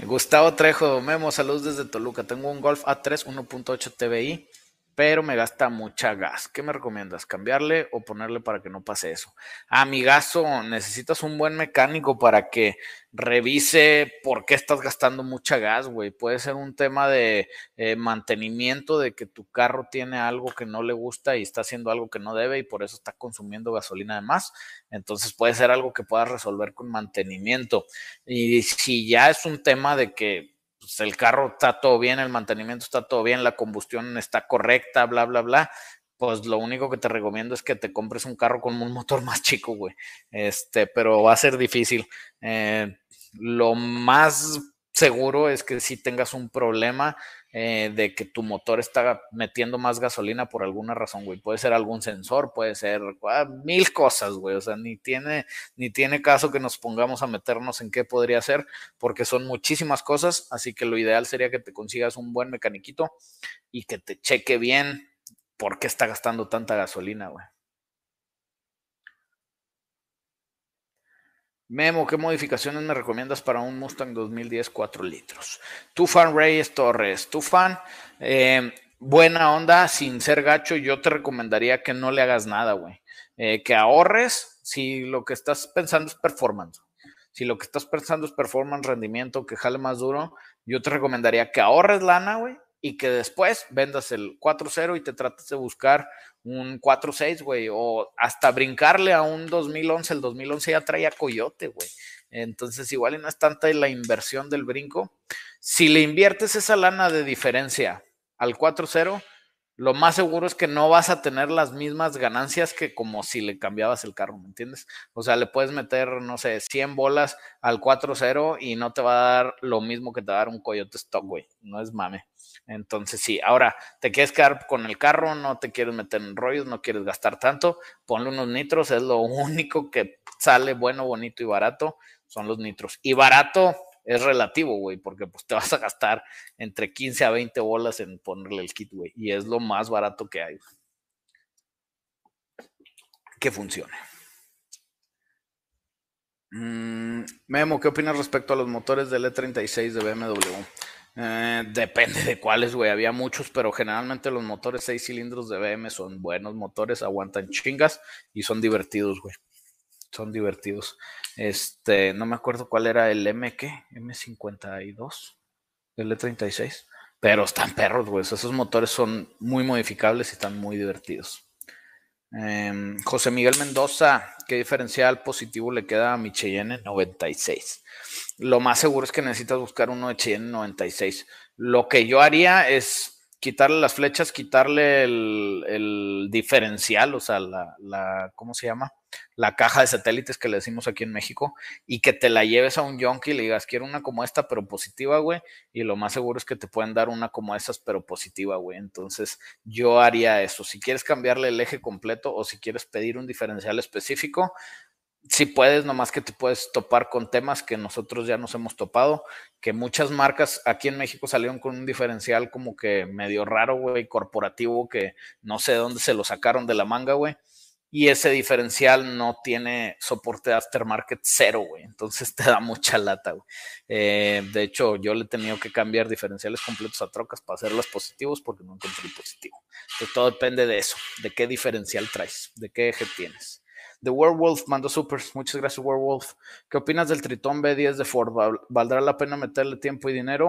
Gustavo Trejo, Memo, saludos desde Toluca. Tengo un Golf A3 1.8 TBI pero me gasta mucha gas. ¿Qué me recomiendas? ¿Cambiarle o ponerle para que no pase eso? Amigazo, necesitas un buen mecánico para que revise por qué estás gastando mucha gas, güey. Puede ser un tema de eh, mantenimiento, de que tu carro tiene algo que no le gusta y está haciendo algo que no debe y por eso está consumiendo gasolina de más. Entonces puede ser algo que puedas resolver con mantenimiento. Y si ya es un tema de que pues, el carro está todo bien, el mantenimiento está todo bien, la combustión está correcta, bla, bla, bla, pues lo único que te recomiendo es que te compres un carro con un motor más chico, güey. Este, pero va a ser difícil. Eh, lo más seguro es que si tengas un problema eh, de que tu motor está metiendo más gasolina por alguna razón, güey. Puede ser algún sensor, puede ser ah, mil cosas, güey. O sea, ni tiene, ni tiene caso que nos pongamos a meternos en qué podría ser, porque son muchísimas cosas. Así que lo ideal sería que te consigas un buen mecaniquito y que te cheque bien por qué está gastando tanta gasolina, güey. Memo, ¿qué modificaciones me recomiendas para un Mustang 2010 4 litros? Tu fan Reyes Torres, tu fan, eh, buena onda, sin ser gacho, yo te recomendaría que no le hagas nada, güey. Eh, que ahorres si lo que estás pensando es performance. Si lo que estás pensando es performance, rendimiento, que jale más duro, yo te recomendaría que ahorres lana, güey, y que después vendas el 4.0 y te trates de buscar un 4.6, güey, o hasta brincarle a un 2011. El 2011 ya traía coyote, güey. Entonces, igual no es tanta la inversión del brinco. Si le inviertes esa lana de diferencia al 4.0, lo más seguro es que no vas a tener las mismas ganancias que como si le cambiabas el carro, ¿me entiendes? O sea, le puedes meter, no sé, 100 bolas al 4.0 y no te va a dar lo mismo que te va a dar un Coyote Stock, güey. No es mame. Entonces, sí, ahora te quieres quedar con el carro, no te quieres meter en rollos, no quieres gastar tanto, ponle unos nitros, es lo único que sale bueno, bonito y barato, son los nitros. Y barato, es relativo, güey, porque pues te vas a gastar entre 15 a 20 bolas en ponerle el kit, güey, y es lo más barato que hay. Que funcione. Mm, Memo, ¿qué opinas respecto a los motores del E36 de BMW? Eh, depende de cuáles, güey. Había muchos, pero generalmente los motores 6 cilindros de BMW son buenos motores, aguantan chingas y son divertidos, güey son divertidos. Este, no me acuerdo cuál era el M, ¿qué? M52, el E36. Pero están perros, güey. Esos motores son muy modificables y están muy divertidos. Em, José Miguel Mendoza, ¿qué diferencial positivo le queda a mi Cheyenne 96? Lo más seguro es que necesitas buscar uno de Cheyenne 96. Lo que yo haría es quitarle las flechas, quitarle el, diferencial, o sea, la, la, ¿cómo se llama? La caja de satélites que le decimos aquí en México, y que te la lleves a un yonki y le digas, quiero una como esta, pero positiva, güey, y lo más seguro es que te pueden dar una como esas, pero positiva, güey. Entonces, yo haría eso. Si quieres cambiarle el eje completo o si quieres pedir un diferencial específico, si puedes, nomás que te puedes topar con temas que nosotros ya nos hemos topado, que muchas marcas aquí en México salieron con un diferencial como que medio raro, güey, corporativo, que no sé de dónde se lo sacaron de la manga, güey. Y ese diferencial no tiene soporte aftermarket cero, güey. Entonces te da mucha lata, güey. Eh, de hecho, yo le he tenido que cambiar diferenciales completos a trocas para hacerlos positivos porque no encontré el positivo. Entonces todo depende de eso, de qué diferencial traes, de qué eje tienes. The Werewolf mandó supers. Muchas gracias, Werewolf. ¿Qué opinas del Tritón B10 de Ford? ¿Valdrá la pena meterle tiempo y dinero?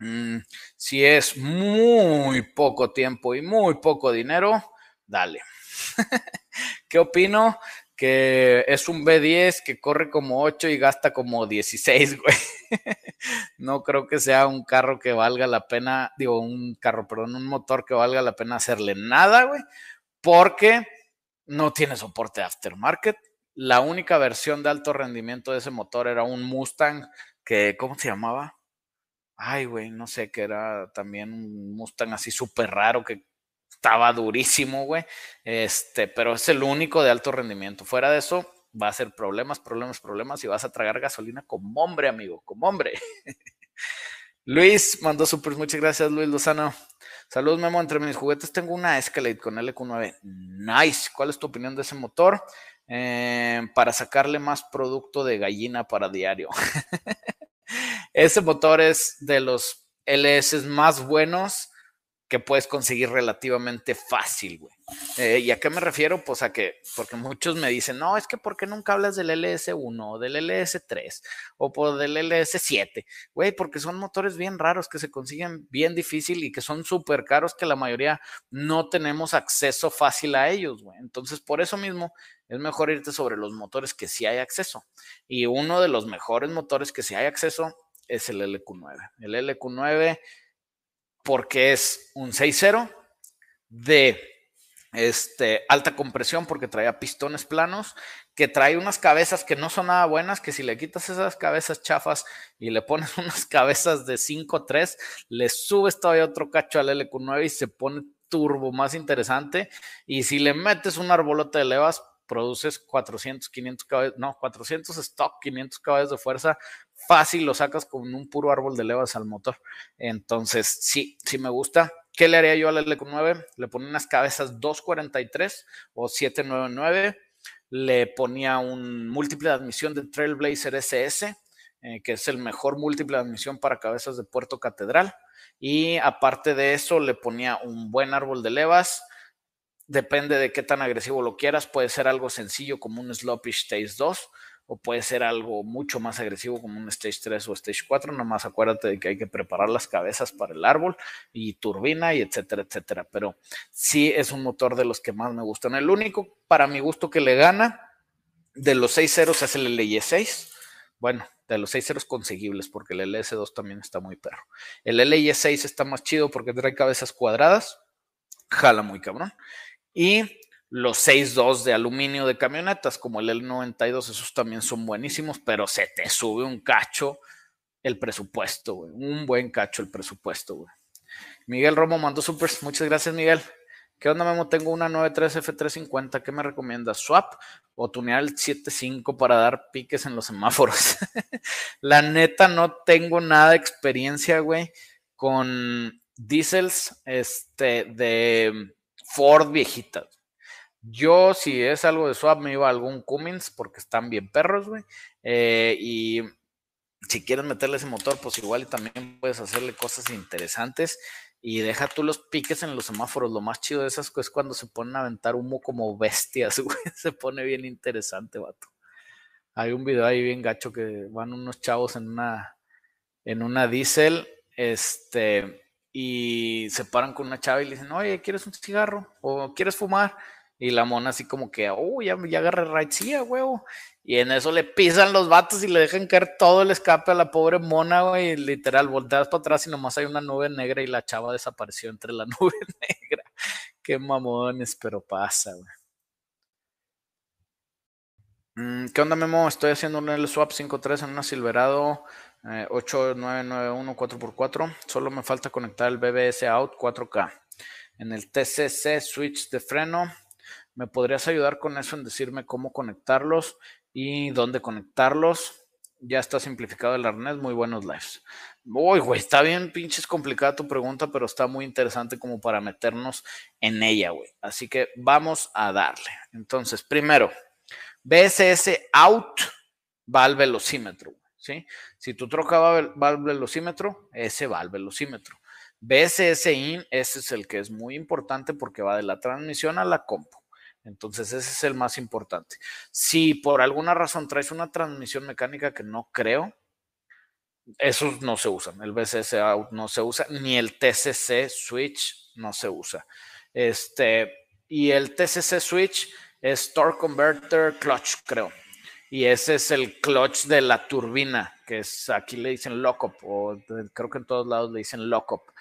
Mm, si es muy poco tiempo y muy poco dinero, dale. ¿Qué opino? Que es un B10 que corre como 8 y gasta como 16, güey. no creo que sea un carro que valga la pena, digo, un carro, perdón, un motor que valga la pena hacerle nada, güey. Porque no tiene soporte aftermarket la única versión de alto rendimiento de ese motor era un Mustang que, ¿cómo se llamaba? Ay, güey, no sé, que era también un Mustang así súper raro que estaba durísimo, güey. Este, pero es el único de alto rendimiento. Fuera de eso, va a ser problemas, problemas, problemas y vas a tragar gasolina como hombre, amigo, como hombre. Luis mandó super, muchas gracias, Luis Lozano. Saludos, Memo. Entre mis juguetes tengo una Escalade con LQ9. Nice. ¿Cuál es tu opinión de ese motor? Eh, para sacarle más producto de gallina para diario. ese motor es de los LS más buenos que puedes conseguir relativamente fácil, güey. Eh, ¿Y a qué me refiero? Pues a que, porque muchos me dicen, no, es que ¿por qué nunca hablas del LS1 o del LS3 o por del LS7? Güey, porque son motores bien raros que se consiguen bien difícil y que son súper caros que la mayoría no tenemos acceso fácil a ellos, güey. Entonces, por eso mismo es mejor irte sobre los motores que sí hay acceso. Y uno de los mejores motores que sí hay acceso es el LQ9. El LQ9 porque es un 6.0 de este, alta compresión porque traía pistones planos, que trae unas cabezas que no son nada buenas, que si le quitas esas cabezas chafas y le pones unas cabezas de 5.3, le subes todavía otro cacho al LQ9 y se pone turbo más interesante. Y si le metes un arbolote de levas, produces 400, 500 caballos, no, 400 stock, 500 caballos de fuerza, fácil lo sacas con un puro árbol de levas al motor. Entonces, sí, sí me gusta. ¿Qué le haría yo al L9? Le ponía unas cabezas 243 o 799. Le ponía un múltiple de admisión de Trailblazer SS, eh, que es el mejor múltiple de admisión para cabezas de Puerto Catedral. Y aparte de eso, le ponía un buen árbol de levas. Depende de qué tan agresivo lo quieras. Puede ser algo sencillo como un Sloppy Stage 2 o puede ser algo mucho más agresivo como un Stage 3 o Stage 4, nomás acuérdate de que hay que preparar las cabezas para el árbol y turbina y etcétera, etcétera, pero sí es un motor de los que más me gustan. El único para mi gusto que le gana de los 6 ceros es el LY6, bueno, de los 6 ceros conseguibles, porque el LS2 también está muy perro. El LY6 está más chido porque trae cabezas cuadradas, jala muy cabrón. Y los 6.2 de aluminio de camionetas, como el L92, esos también son buenísimos, pero se te sube un cacho el presupuesto, güey. Un buen cacho el presupuesto, güey. Miguel Romo mandó supers. Muchas gracias, Miguel. ¿Qué onda, Memo? Tengo una 93 F350. ¿Qué me recomiendas? ¿Swap o tunear el 75 para dar piques en los semáforos? La neta, no tengo nada experiencia, güey, con diesels este, de Ford viejitas. Yo, si es algo de swap, me iba a algún Cummins porque están bien perros, güey. Eh, y si quieres meterle ese motor, pues igual y también puedes hacerle cosas interesantes. Y deja tú los piques en los semáforos. Lo más chido de esas es cuando se ponen a aventar humo como bestias, güey. Se pone bien interesante, vato. Hay un video ahí bien gacho que van unos chavos en una, en una diésel, este, y se paran con una chava y le dicen, oye, ¿quieres un cigarro? ¿O quieres fumar? Y la mona así como que, oh, ya, ya agarré raicía, huevo. Y en eso le pisan los vatos y le dejan caer todo el escape a la pobre mona, güey. Y literal, volteas para atrás y nomás hay una nube negra y la chava desapareció entre la nube negra. Qué mamones, pero pasa, güey. Mm, ¿Qué onda, Memo? Estoy haciendo un L-Swap 5.3 en una Silverado 8991 eh, 4x4. Solo me falta conectar el BBS Out 4K. En el TCC switch de freno ¿Me podrías ayudar con eso en decirme cómo conectarlos y dónde conectarlos? Ya está simplificado el arnés, muy buenos lives. Uy, güey, está bien pinches complicada tu pregunta, pero está muy interesante como para meternos en ella, güey. Así que vamos a darle. Entonces, primero, BSS out va al velocímetro, ¿sí? Si tu troca va al velocímetro, ese va al velocímetro. BSS in, ese es el que es muy importante porque va de la transmisión a la compu. Entonces ese es el más importante. Si por alguna razón traes una transmisión mecánica que no creo, esos no se usan. El BCS out no se usa, ni el TCC switch no se usa. Este, y el TCC switch es Torque Converter Clutch, creo. Y ese es el clutch de la turbina, que es aquí le dicen lockup, o creo que en todos lados le dicen lockup.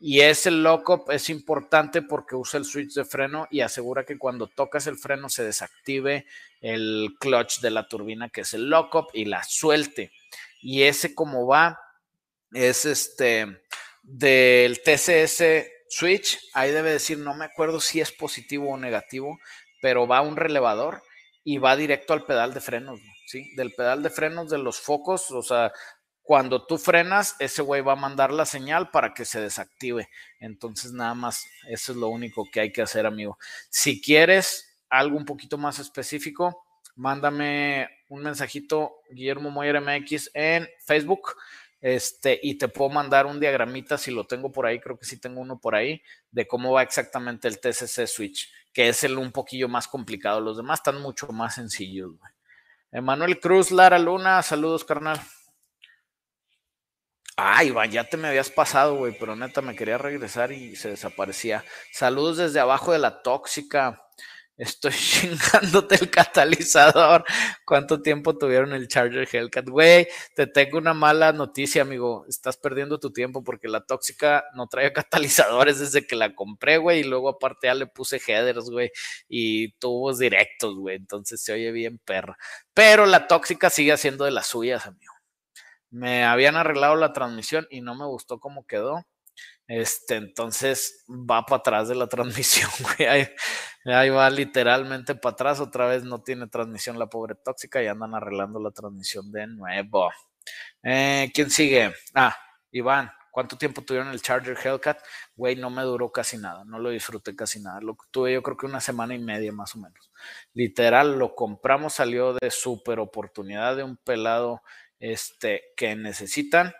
Y ese lockup es importante porque usa el switch de freno y asegura que cuando tocas el freno se desactive el clutch de la turbina, que es el lockup, y la suelte. Y ese como va es este del TCS switch, ahí debe decir, no me acuerdo si es positivo o negativo, pero va un relevador y va directo al pedal de frenos, ¿sí? Del pedal de frenos de los focos, o sea, cuando tú frenas, ese güey va a mandar la señal para que se desactive. Entonces, nada más, eso es lo único que hay que hacer, amigo. Si quieres algo un poquito más específico, mándame un mensajito, Guillermo Moyer MX, en Facebook. Este, y te puedo mandar un diagramita si lo tengo por ahí, creo que sí tengo uno por ahí, de cómo va exactamente el TCC Switch, que es el un poquillo más complicado. Los demás están mucho más sencillos. Emanuel Cruz, Lara Luna, saludos, carnal. Ay, va, ya te me habías pasado, güey, pero neta me quería regresar y se desaparecía. Saludos desde abajo de la tóxica. Estoy chingándote el catalizador. ¿Cuánto tiempo tuvieron el Charger Hellcat? Güey, te tengo una mala noticia, amigo. Estás perdiendo tu tiempo porque la tóxica no trae catalizadores desde que la compré, güey. Y luego aparte ya le puse headers, güey. Y tubos directos, güey. Entonces se oye bien perra. Pero la tóxica sigue haciendo de las suyas, amigo me habían arreglado la transmisión y no me gustó cómo quedó. Este, entonces va para atrás de la transmisión, güey. Ahí, va literalmente para atrás. Otra vez no tiene transmisión la pobre tóxica y andan arreglando la transmisión de nuevo. Eh, ¿Quién sigue? Ah, Iván. ¿Cuánto tiempo tuvieron el Charger Hellcat? Güey, no me duró casi nada, no lo disfruté casi nada. Lo tuve yo creo que una semana y media más o menos. Literal, lo compramos, salió de súper oportunidad de un pelado este, que necesitan.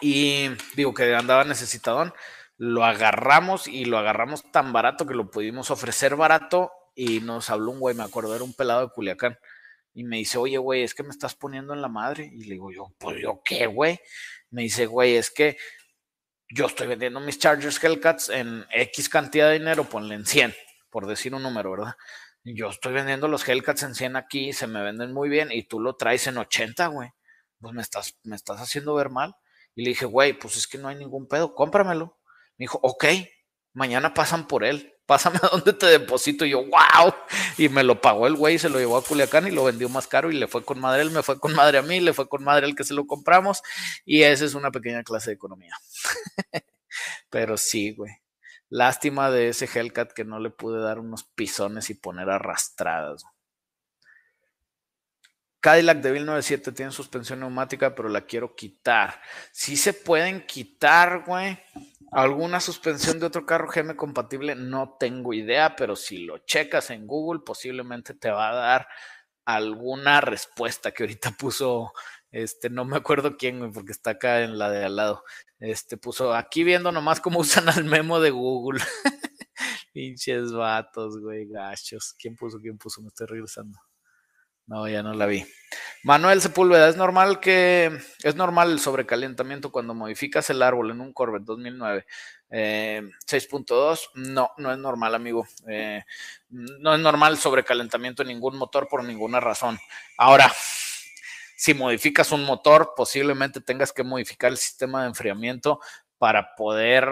Y digo que andaba necesitadón. Lo agarramos y lo agarramos tan barato que lo pudimos ofrecer barato. Y nos habló un güey, me acuerdo, era un pelado de Culiacán. Y me dice, oye, güey, es que me estás poniendo en la madre. Y le digo yo, pues yo qué, güey. Me dice, güey, es que yo estoy vendiendo mis Chargers Hellcats en X cantidad de dinero, ponle en 100, por decir un número, ¿verdad? Yo estoy vendiendo los Hellcats en 100 aquí, se me venden muy bien y tú lo traes en 80, güey pues me estás, me estás haciendo ver mal. Y le dije, güey, pues es que no hay ningún pedo, cómpramelo. Me dijo, ok, mañana pasan por él, pásame a donde te deposito. Y yo, wow. Y me lo pagó el güey, se lo llevó a Culiacán y lo vendió más caro y le fue con madre él, me fue con madre a mí, le fue con madre el que se lo compramos. Y esa es una pequeña clase de economía. Pero sí, güey. Lástima de ese Hellcat que no le pude dar unos pisones y poner arrastradas. Cadillac de 1997 tiene suspensión neumática, pero la quiero quitar. Si se pueden quitar, güey. ¿Alguna suspensión de otro carro GM compatible? No tengo idea, pero si lo checas en Google, posiblemente te va a dar alguna respuesta que ahorita puso, este, no me acuerdo quién, güey, porque está acá en la de al lado. Este puso aquí viendo nomás cómo usan al memo de Google. Pinches vatos, güey, gachos. ¿Quién puso? ¿Quién puso? Me estoy regresando. No, ya no la vi. Manuel Sepúlveda, es normal que es normal el sobrecalentamiento cuando modificas el árbol en un Corvette 2009 6.2. Eh, no, no es normal, amigo. Eh, no es normal el sobrecalentamiento en ningún motor por ninguna razón. Ahora, si modificas un motor, posiblemente tengas que modificar el sistema de enfriamiento para poder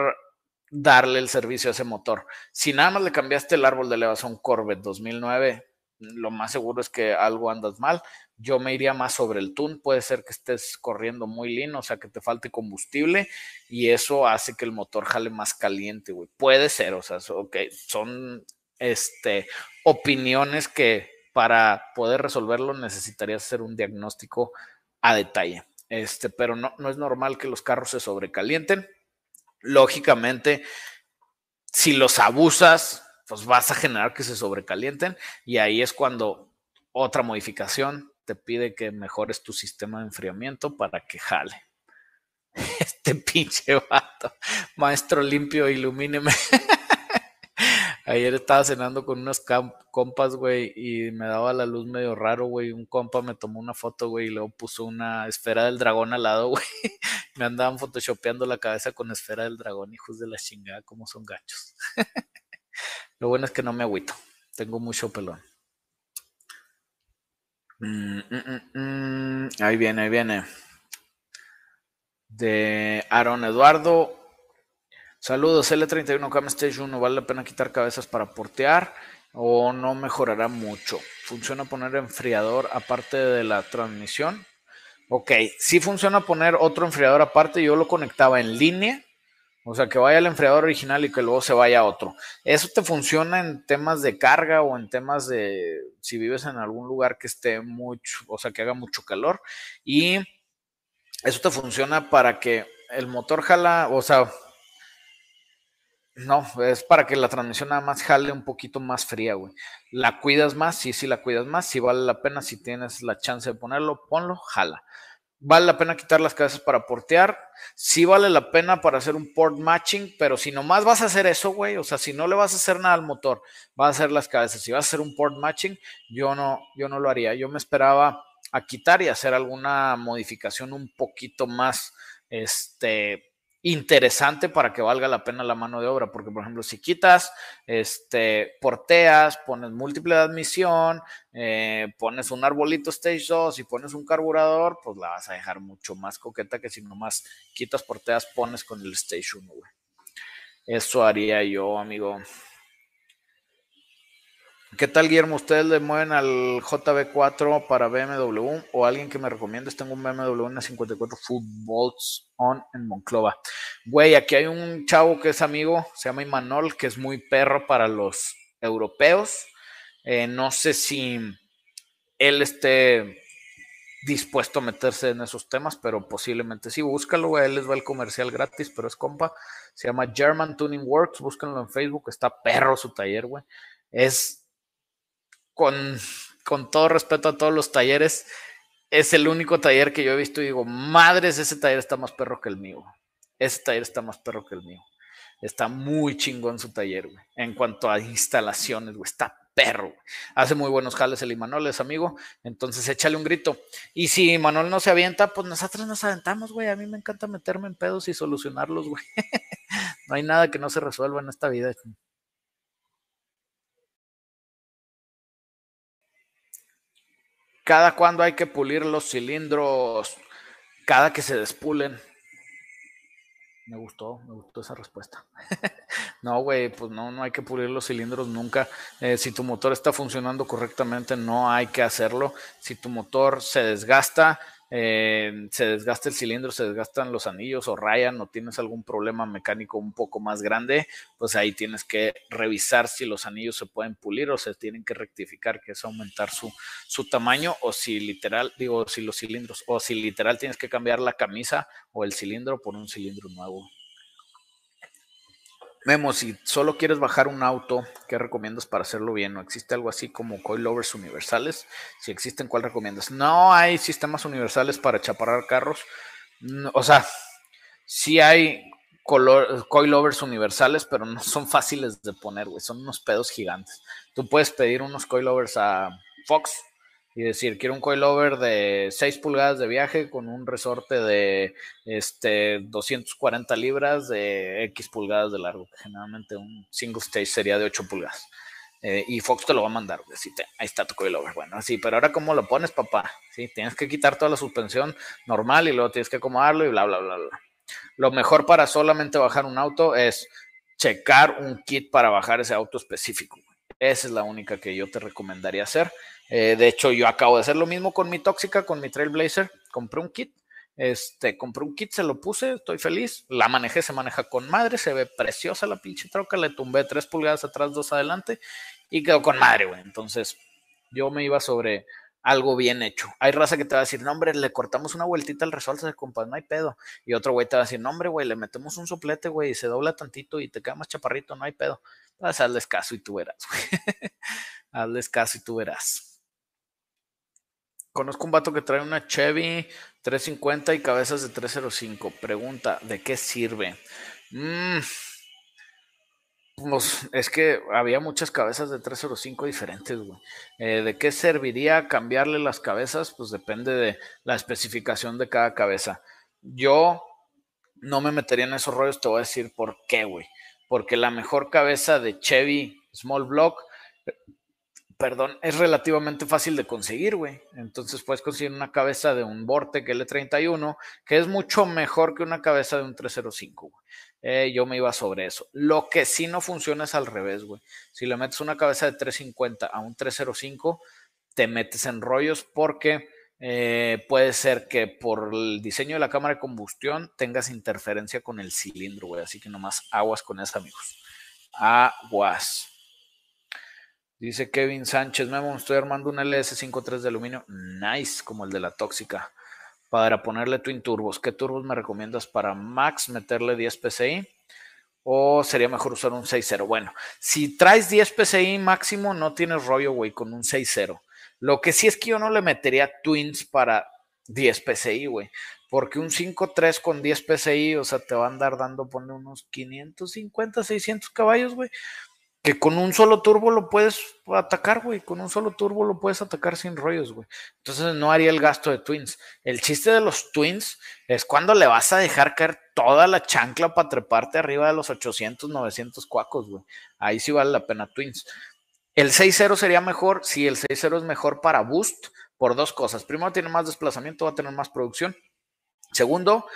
darle el servicio a ese motor. Si nada más le cambiaste el árbol de elevación Corvette 2009, lo más seguro es que algo andas mal. Yo me iría más sobre el tune. Puede ser que estés corriendo muy lean, o sea, que te falte combustible y eso hace que el motor jale más caliente, güey. Puede ser, o sea, son este, opiniones que para poder resolverlo necesitarías hacer un diagnóstico a detalle. Este, pero no, no es normal que los carros se sobrecalienten. Lógicamente, si los abusas, pues vas a generar que se sobrecalienten y ahí es cuando otra modificación te pide que mejores tu sistema de enfriamiento para que jale. Este pinche vato, maestro limpio, ilumíneme. Ayer estaba cenando con unos compas, güey, y me daba la luz medio raro, güey. Un compa me tomó una foto, güey, y luego puso una esfera del dragón al lado, güey. Me andaban photoshopeando la cabeza con esfera del dragón, hijos de la chingada, como son gachos. Lo bueno es que no me agüito. Tengo mucho pelón. Mm, mm, mm, ahí viene, ahí viene. De Aaron Eduardo. Saludos, L31 Cam Stage 1. ¿Vale la pena quitar cabezas para portear o no mejorará mucho? ¿Funciona poner enfriador aparte de la transmisión? Ok, sí funciona poner otro enfriador aparte. Yo lo conectaba en línea. O sea, que vaya el enfriador original y que luego se vaya a otro. Eso te funciona en temas de carga o en temas de si vives en algún lugar que esté mucho, o sea, que haga mucho calor. Y eso te funciona para que el motor jala, o sea, no, es para que la transmisión nada más jale un poquito más fría, güey. La cuidas más, sí, sí la cuidas más, si vale la pena, si tienes la chance de ponerlo, ponlo, jala. Vale la pena quitar las cabezas para portear, sí vale la pena para hacer un port matching, pero si nomás vas a hacer eso, güey, o sea, si no le vas a hacer nada al motor, vas a hacer las cabezas, si vas a hacer un port matching, yo no, yo no lo haría, yo me esperaba a quitar y hacer alguna modificación un poquito más, este, interesante para que valga la pena la mano de obra, porque por ejemplo, si quitas, este, porteas, pones múltiple de admisión, eh, pones un arbolito stage 2 y pones un carburador, pues la vas a dejar mucho más coqueta que si nomás quitas, porteas, pones con el stage 1, Eso haría yo, amigo. ¿Qué tal, Guillermo? ¿Ustedes le mueven al JB4 para BMW o alguien que me recomiende? Tengo un BMW en 54 Full Bolts On en Monclova. Güey, aquí hay un chavo que es amigo, se llama Imanol, que es muy perro para los europeos. Eh, no sé si él esté dispuesto a meterse en esos temas, pero posiblemente sí. Búscalo, güey. Él les va el comercial gratis, pero es compa. Se llama German Tuning Works. Búsquenlo en Facebook. Está perro su taller, güey. Es con, con todo respeto a todos los talleres, es el único taller que yo he visto y digo, madres, ese taller está más perro que el mío. Ese taller está más perro que el mío. Está muy chingón su taller, güey. En cuanto a instalaciones, güey. Está perro. Hace muy buenos jales el Imanol, es amigo. Entonces échale un grito. Y si Manuel no se avienta, pues nosotros nos aventamos, güey. A mí me encanta meterme en pedos y solucionarlos, güey. no hay nada que no se resuelva en esta vida. Cada cuando hay que pulir los cilindros, cada que se despulen. Me gustó, me gustó esa respuesta. no, güey, pues no, no hay que pulir los cilindros nunca. Eh, si tu motor está funcionando correctamente, no hay que hacerlo. Si tu motor se desgasta, eh, se desgasta el cilindro, se desgastan los anillos o rayan o tienes algún problema mecánico un poco más grande, pues ahí tienes que revisar si los anillos se pueden pulir o se tienen que rectificar, que es aumentar su, su tamaño o si literal, digo, si los cilindros, o si literal tienes que cambiar la camisa o el cilindro por un cilindro nuevo. Memo, si solo quieres bajar un auto, ¿qué recomiendas para hacerlo bien? ¿No existe algo así como coilovers universales? Si existen, ¿cuál recomiendas? No hay sistemas universales para chaparrar carros. o sea, sí hay coilovers universales, pero no son fáciles de poner, güey. Son unos pedos gigantes. Tú puedes pedir unos coilovers a Fox y decir, quiero un coilover de 6 pulgadas de viaje con un resorte de este, 240 libras de X pulgadas de largo. Generalmente un single stage sería de 8 pulgadas. Eh, y Fox te lo va a mandar, ahí está tu coilover. Bueno, sí, pero ahora cómo lo pones, papá. Sí, tienes que quitar toda la suspensión normal y luego tienes que acomodarlo y bla, bla, bla, bla. Lo mejor para solamente bajar un auto es checar un kit para bajar ese auto específico. Esa es la única que yo te recomendaría hacer. Eh, de hecho, yo acabo de hacer lo mismo con mi tóxica, con mi Trailblazer. Compré un kit. Este, compré un kit, se lo puse, estoy feliz. La manejé, se maneja con madre, se ve preciosa la pinche troca. Le tumbé tres pulgadas atrás, dos adelante y quedó con madre, güey. Entonces, yo me iba sobre algo bien hecho. Hay raza que te va a decir, no, hombre, le cortamos una vueltita al resorte compas, no hay pedo. Y otro güey te va a decir, no, hombre, güey, le metemos un soplete, güey, y se dobla tantito y te queda más chaparrito, no hay pedo. Pues hazles caso y tú verás, güey. hazles caso y tú verás. Conozco un vato que trae una Chevy 350 y cabezas de 305. Pregunta, ¿de qué sirve? Mm, pues es que había muchas cabezas de 305 diferentes, güey. Eh, ¿De qué serviría cambiarle las cabezas? Pues depende de la especificación de cada cabeza. Yo no me metería en esos rollos, te voy a decir por qué, güey. Porque la mejor cabeza de Chevy Small Block perdón, es relativamente fácil de conseguir, güey. Entonces puedes conseguir una cabeza de un Vortec L31 que es mucho mejor que una cabeza de un 305, güey. Eh, yo me iba sobre eso. Lo que sí no funciona es al revés, güey. Si le metes una cabeza de 350 a un 305, te metes en rollos porque eh, puede ser que por el diseño de la cámara de combustión tengas interferencia con el cilindro, güey. Así que nomás aguas con eso, amigos. Aguas. Dice Kevin Sánchez, Memo, estoy armando un LS53 de aluminio nice, como el de la tóxica, para ponerle twin turbos. ¿Qué turbos me recomiendas para max meterle 10 PSI? ¿O sería mejor usar un 6.0? Bueno, si traes 10 PSI máximo, no tienes rollo, güey, con un 6.0. Lo que sí es que yo no le metería twins para 10 PSI, güey. Porque un 5.3 con 10 PSI, o sea, te va a andar dando, pone unos 550, 600 caballos, güey que con un solo turbo lo puedes atacar, güey. Con un solo turbo lo puedes atacar sin rollos, güey. Entonces no haría el gasto de twins. El chiste de los twins es cuando le vas a dejar caer toda la chancla para treparte arriba de los 800, 900 cuacos, güey. Ahí sí vale la pena twins. El 6.0 sería mejor si el 6.0 es mejor para boost por dos cosas. Primero, tiene más desplazamiento, va a tener más producción. Segundo,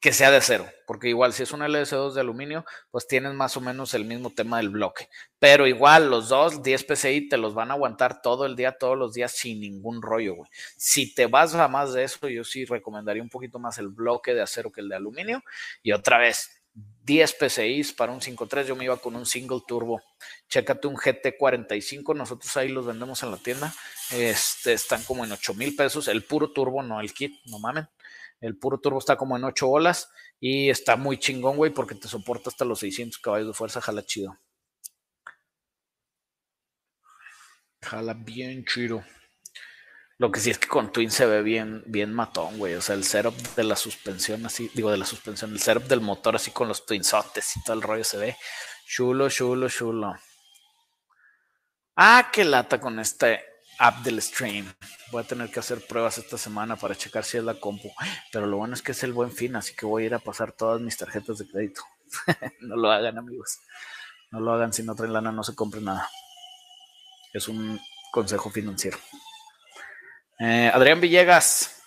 que sea de cero, porque igual si es un LS2 de aluminio, pues tienes más o menos el mismo tema del bloque. Pero igual los dos 10 PCI te los van a aguantar todo el día, todos los días sin ningún rollo, güey. Si te vas a más de eso, yo sí recomendaría un poquito más el bloque de acero que el de aluminio. Y otra vez, 10 PCI para un 5.3, yo me iba con un single turbo. Chécate un GT45, nosotros ahí los vendemos en la tienda. Este, están como en 8 mil pesos, el puro turbo, no el kit, no mamen. El puro turbo está como en 8 olas y está muy chingón, güey, porque te soporta hasta los 600 caballos de fuerza, jala chido. Jala bien chido. Lo que sí es que con Twin se ve bien, bien matón, güey. O sea, el setup de la suspensión, así, digo, de la suspensión, el setup del motor, así con los twinsotes y todo el rollo se ve chulo, chulo, chulo. Ah, qué lata con este app del stream. Voy a tener que hacer pruebas esta semana para checar si es la compu. Pero lo bueno es que es el buen fin, así que voy a ir a pasar todas mis tarjetas de crédito. no lo hagan, amigos. No lo hagan si no traen lana, no se compre nada. Es un consejo financiero. Eh, Adrián Villegas.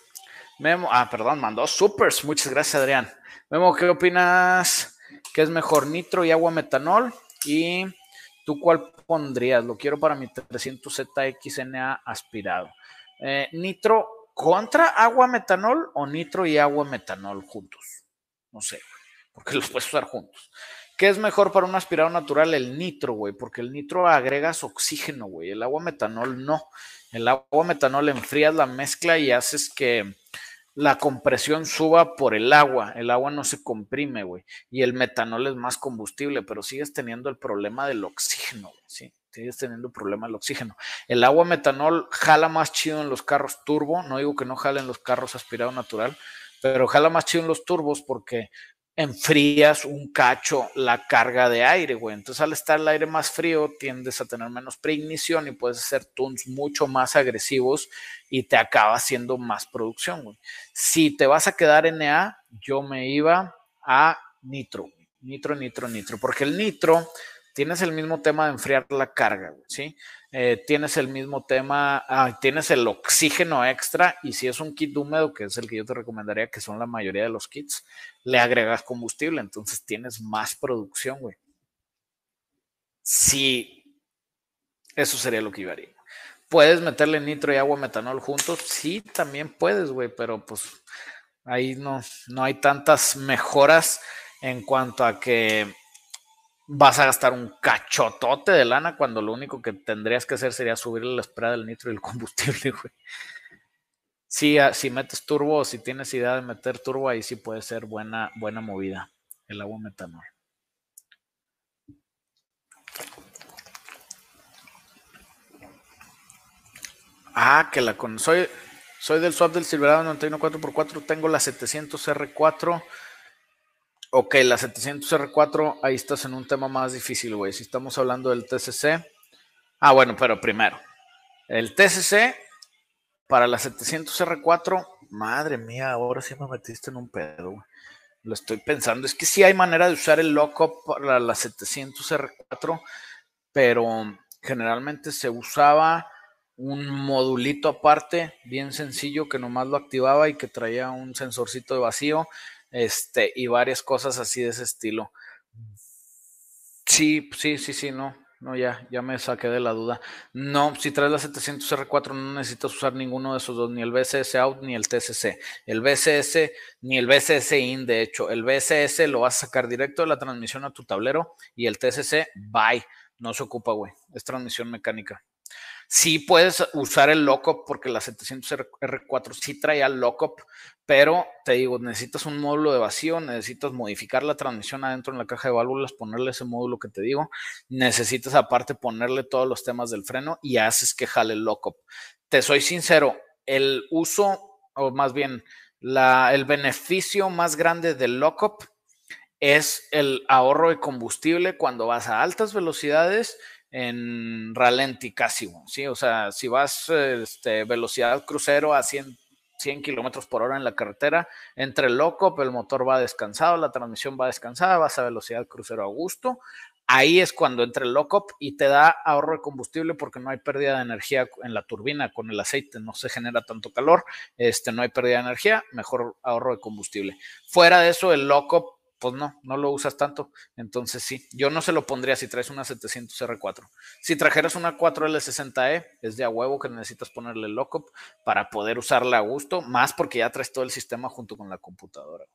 Memo, ah, perdón, mandó supers. Muchas gracias, Adrián. Memo, ¿qué opinas? ¿Qué es mejor, nitro y agua metanol? ¿Y tú cuál pondrías? Lo quiero para mi 300ZXNA aspirado. Eh, ¿Nitro contra agua metanol o nitro y agua metanol juntos? No sé, porque los puedes usar juntos. ¿Qué es mejor para un aspirado natural? El nitro, güey, porque el nitro agregas oxígeno, güey. El agua metanol no. El agua metanol enfrías la mezcla y haces que la compresión suba por el agua. El agua no se comprime, güey. Y el metanol es más combustible, pero sigues teniendo el problema del oxígeno, ¿sí? Sigues teniendo el problema del oxígeno. El agua metanol jala más chido en los carros turbo. No digo que no jale en los carros aspirado natural, pero jala más chido en los turbos porque enfrías un cacho la carga de aire, güey. Entonces, al estar el aire más frío, tiendes a tener menos preignición y puedes hacer tunes mucho más agresivos y te acaba haciendo más producción, güey. Si te vas a quedar en NA, yo me iba a nitro, nitro, nitro, nitro, porque el nitro tienes el mismo tema de enfriar la carga, ¿sí? Eh, tienes el mismo tema, ah, tienes el oxígeno extra y si es un kit húmedo, que es el que yo te recomendaría, que son la mayoría de los kits, le agregas combustible, entonces tienes más producción, güey. Sí, eso sería lo que yo haría. ¿Puedes meterle nitro y agua metanol juntos? Sí, también puedes, güey, pero pues ahí no, no hay tantas mejoras en cuanto a que vas a gastar un cachotote de lana cuando lo único que tendrías que hacer sería subirle la espera del nitro y el combustible, güey. Sí, ah, si metes turbo o si tienes idea de meter turbo, ahí sí puede ser buena, buena movida el agua metanol. Ah, que la con. Soy, soy del swap del Silverado 91 4x4. Tengo la 700 R4 Ok, la 700R4, ahí estás en un tema más difícil, güey. Si estamos hablando del TCC. Ah, bueno, pero primero. El TCC para la 700R4, madre mía, ahora sí me metiste en un pedo, güey. Lo estoy pensando. Es que sí hay manera de usar el lockup para la 700R4, pero generalmente se usaba un modulito aparte, bien sencillo, que nomás lo activaba y que traía un sensorcito de vacío, este, y varias cosas así de ese estilo. Sí, sí, sí, sí, no, no, ya, ya me saqué de la duda. No, si traes la 700R4 no necesitas usar ninguno de esos dos, ni el BCS out ni el TCC. El BCS ni el BCS in, de hecho, el BCS lo vas a sacar directo de la transmisión a tu tablero y el TCC, bye, no se ocupa, güey, es transmisión mecánica. Sí puedes usar el lockup porque la 700R4 sí traía lockup, pero te digo, necesitas un módulo de vacío, necesitas modificar la transmisión adentro en la caja de válvulas, ponerle ese módulo que te digo, necesitas aparte ponerle todos los temas del freno y haces que jale el lockup. Te soy sincero, el uso, o más bien el beneficio más grande del lockup es el ahorro de combustible cuando vas a altas velocidades en ralenti casi, ¿sí? O sea, si vas este, velocidad crucero a 100, 100 kilómetros por hora en la carretera, entre el loco, el motor va descansado, la transmisión va descansada, vas a velocidad crucero a gusto. Ahí es cuando entra el lockup y te da ahorro de combustible porque no hay pérdida de energía en la turbina con el aceite, no se genera tanto calor, este, no hay pérdida de energía, mejor ahorro de combustible. Fuera de eso, el lockup pues no, no lo usas tanto. Entonces sí, yo no se lo pondría si traes una 700R4. Si trajeras una 4L60E, es de a huevo que necesitas ponerle lockup para poder usarla a gusto, más porque ya traes todo el sistema junto con la computadora.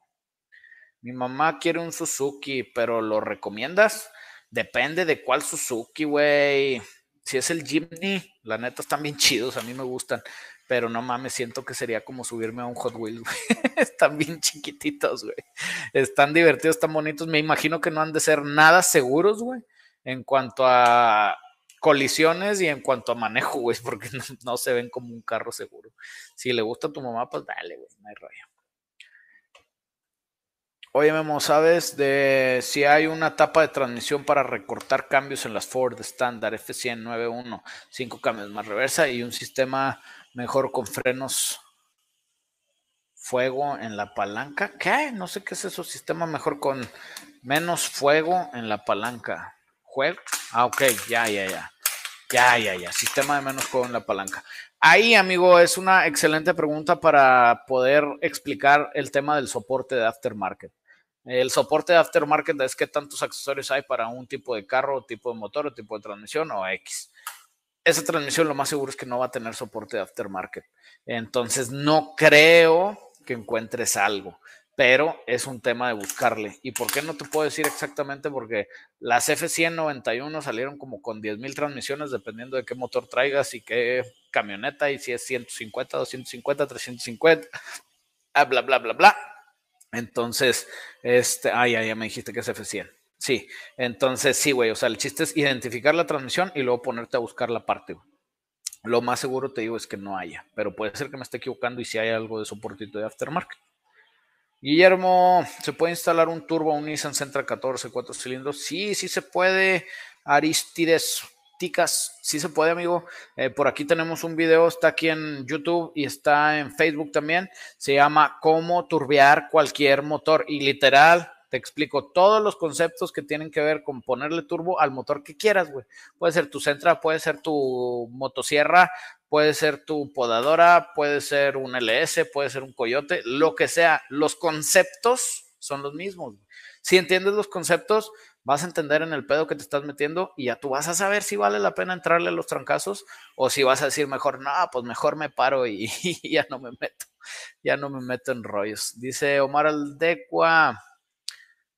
Mi mamá quiere un Suzuki, pero ¿lo recomiendas? Depende de cuál Suzuki, güey. Si es el Jimny, la neta están bien chidos, a mí me gustan pero no mames, siento que sería como subirme a un Hot Wheels, güey. Están bien chiquititos, güey. Están divertidos, están bonitos. Me imagino que no han de ser nada seguros, güey, en cuanto a colisiones y en cuanto a manejo, güey, porque no, se ven como un carro seguro. Si le gusta a tu mamá, pues dale, güey, no hay rollo. Oye, Memo, ¿sabes de si hay una tapa de transmisión para recortar cambios en las Ford estándar F100 cinco cambios más reversa y un sistema Mejor con frenos fuego en la palanca. ¿Qué? No sé qué es eso. Sistema mejor con menos fuego en la palanca. ¿Juego? Ah, ok. Ya, ya, ya. Ya, ya, ya. Sistema de menos fuego en la palanca. Ahí, amigo, es una excelente pregunta para poder explicar el tema del soporte de aftermarket. El soporte de aftermarket es qué tantos accesorios hay para un tipo de carro, tipo de motor, o tipo de transmisión o X esa transmisión lo más seguro es que no va a tener soporte de aftermarket. Entonces no creo que encuentres algo, pero es un tema de buscarle. ¿Y por qué no te puedo decir exactamente? Porque las F191 salieron como con 10.000 transmisiones dependiendo de qué motor traigas y qué camioneta y si es 150, 250, 350, bla, bla, bla, bla. Entonces, este, ah, ya, ya me dijiste que es F100. Sí, entonces sí, güey, o sea, el chiste es identificar la transmisión y luego ponerte a buscar la parte, Lo más seguro te digo es que no haya, pero puede ser que me esté equivocando y si hay algo de soportito de aftermarket. Guillermo, ¿se puede instalar un turbo un Nissan Sentra 14 cuatro cilindros? Sí, sí se puede. Aristides Ticas, sí se puede, amigo. Eh, por aquí tenemos un video, está aquí en YouTube y está en Facebook también. Se llama Cómo turbear cualquier motor. Y literal, te explico todos los conceptos que tienen que ver con ponerle turbo al motor que quieras, güey. Puede ser tu Centra, puede ser tu motosierra, puede ser tu podadora, puede ser un LS, puede ser un Coyote, lo que sea. Los conceptos son los mismos. Si entiendes los conceptos, vas a entender en el pedo que te estás metiendo y ya tú vas a saber si vale la pena entrarle a los trancazos o si vas a decir mejor, no, pues mejor me paro y, y ya no me meto, ya no me meto en rollos. Dice Omar Aldecua,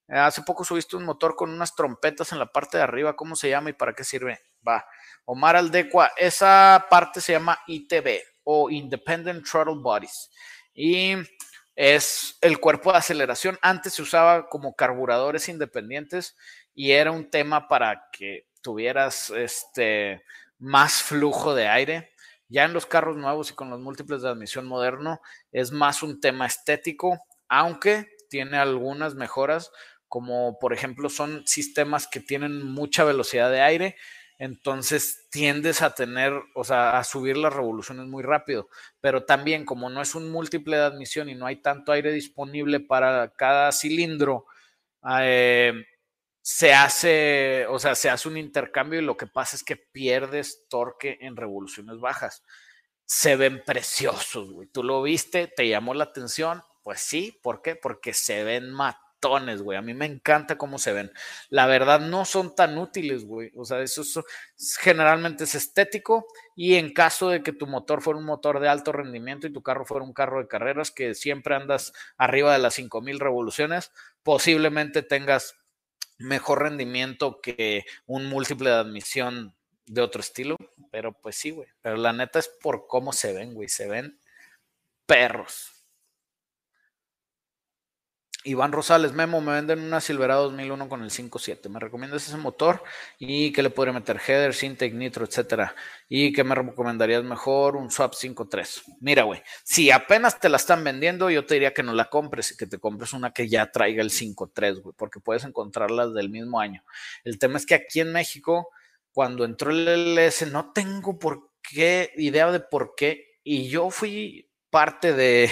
Hace poco subiste un motor con unas trompetas en la parte de arriba. ¿Cómo se llama y para qué sirve? Va. Omar Aldecua, esa parte se llama ITB o Independent Throttle Bodies. Y es el cuerpo de aceleración. Antes se usaba como carburadores independientes y era un tema para que tuvieras este, más flujo de aire. Ya en los carros nuevos y con los múltiples de admisión moderno es más un tema estético, aunque tiene algunas mejoras como por ejemplo son sistemas que tienen mucha velocidad de aire, entonces tiendes a tener, o sea, a subir las revoluciones muy rápido, pero también como no es un múltiple de admisión y no hay tanto aire disponible para cada cilindro, eh, se hace, o sea, se hace un intercambio y lo que pasa es que pierdes torque en revoluciones bajas. Se ven preciosos, güey. Tú lo viste, te llamó la atención. Pues sí, ¿por qué? Porque se ven güey. A mí me encanta cómo se ven. La verdad, no son tan útiles, güey. O sea, eso generalmente es estético. Y en caso de que tu motor fuera un motor de alto rendimiento y tu carro fuera un carro de carreras que siempre andas arriba de las 5000 revoluciones, posiblemente tengas mejor rendimiento que un múltiple de admisión de otro estilo, pero pues sí, güey. Pero la neta es por cómo se ven, güey. Se ven perros. Iván Rosales, Memo, me venden una Silverado 2001 con el 5.7. ¿Me recomiendas ese motor? ¿Y que le podría meter? Header, Sintec, Nitro, etcétera. ¿Y que me recomendarías mejor? Un Swap 5.3. Mira, güey, si apenas te la están vendiendo, yo te diría que no la compres y que te compres una que ya traiga el 5.3, güey, porque puedes encontrarlas del mismo año. El tema es que aquí en México, cuando entró el LS, no tengo por qué, idea de por qué, y yo fui parte de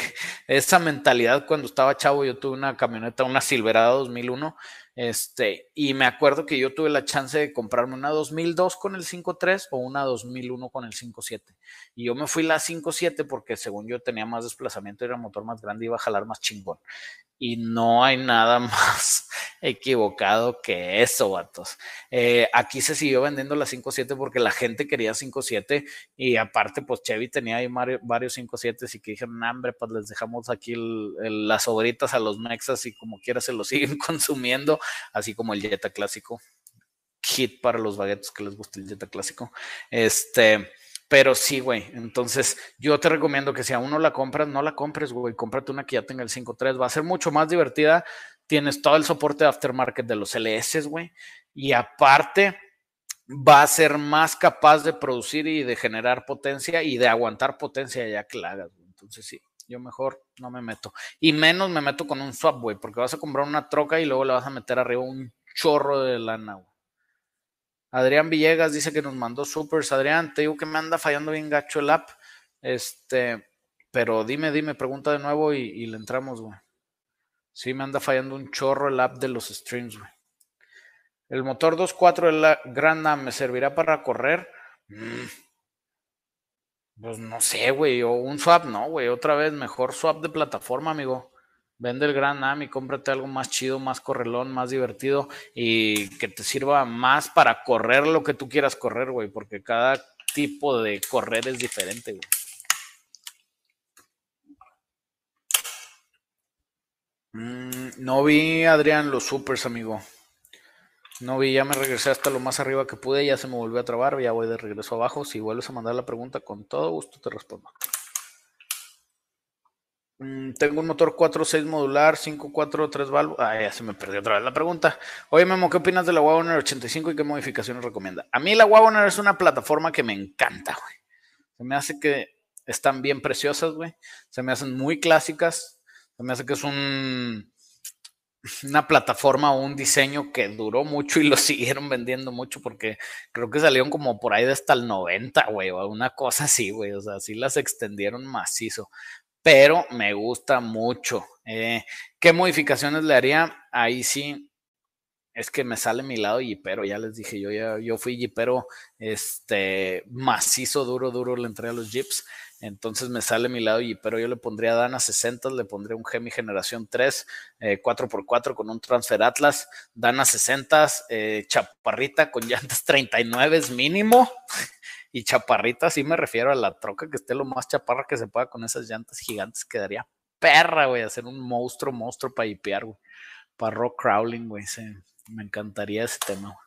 esa mentalidad cuando estaba chavo. Yo tuve una camioneta, una Silverado 2001, este, y me acuerdo que yo tuve la chance de comprarme una 2002 con el 5.3 o una 2001 con el 5.7. Y yo me fui la 5.7 porque según yo tenía más desplazamiento, era motor más grande, iba a jalar más chingón y no hay nada más equivocado que eso, vatos. Eh, aquí se siguió vendiendo la 5.7 porque la gente quería 5.7 y aparte, pues Chevy tenía ahí varios 5.7 y que dijeron, hambre, pues les dejamos aquí las obritas a los Mexas y como quiera se lo siguen consumiendo, así como el Jetta clásico. Hit para los baguetos que les gusta el Jetta clásico. Este. Pero sí, güey. Entonces, yo te recomiendo que si aún no la compras, no la compres, güey. Cómprate una que ya tenga el 5.3. Va a ser mucho más divertida. Tienes todo el soporte de aftermarket de los LS, güey. Y aparte, va a ser más capaz de producir y de generar potencia y de aguantar potencia ya que la hagas. Entonces, sí, yo mejor no me meto. Y menos me meto con un swap, güey, porque vas a comprar una troca y luego le vas a meter arriba un chorro de lana. Adrián Villegas dice que nos mandó supers. Adrián, te digo que me anda fallando bien gacho el app. Este, pero dime, dime, pregunta de nuevo y, le entramos, güey. Sí, me anda fallando un chorro el app de los streams, güey. El motor 2.4 de la Grand Am me servirá para correr. Mm. Pues no sé, güey. O un swap, no, güey. Otra vez, mejor swap de plataforma, amigo. Vende el Gran Am cómprate algo más chido, más correlón, más divertido y que te sirva más para correr lo que tú quieras correr, güey, porque cada tipo de correr es diferente, güey. Mm, no vi, Adrián, los supers, amigo. No vi, ya me regresé hasta lo más arriba que pude, ya se me volvió a trabar, ya voy de regreso abajo. Si vuelves a mandar la pregunta, con todo gusto te respondo. Mm, tengo un motor 4.6 modular, 5.4, 3 válvulas. Ah, ya se me perdió otra vez la pregunta. Oye, Memo, ¿qué opinas de la Wagoner 85 y qué modificaciones recomienda? A mí la Wagoner es una plataforma que me encanta, güey. Se me hace que están bien preciosas, güey. Se me hacen muy clásicas. Se me hace que es un una plataforma o un diseño que duró mucho y lo siguieron vendiendo mucho porque creo que salieron como por ahí de hasta el 90, güey, o una cosa así, güey. O sea, sí las extendieron macizo pero me gusta mucho. Eh, ¿Qué modificaciones le haría? Ahí sí, es que me sale mi lado pero ya les dije, yo ya yo fui jeepero, este, macizo, duro, duro le entré a los jeeps, entonces me sale mi lado pero yo le pondría Dana 60, le pondría un Gemi generación 3, 4x4 eh, con un Transfer Atlas, Dana 60, eh, chaparrita con llantas 39 mínimo, y chaparrita, sí me refiero a la troca que esté lo más chaparra que se pueda con esas llantas gigantes. Quedaría perra, güey, hacer un monstruo, monstruo para hipear, güey. Para rock crawling, güey. me encantaría ese tema, güey.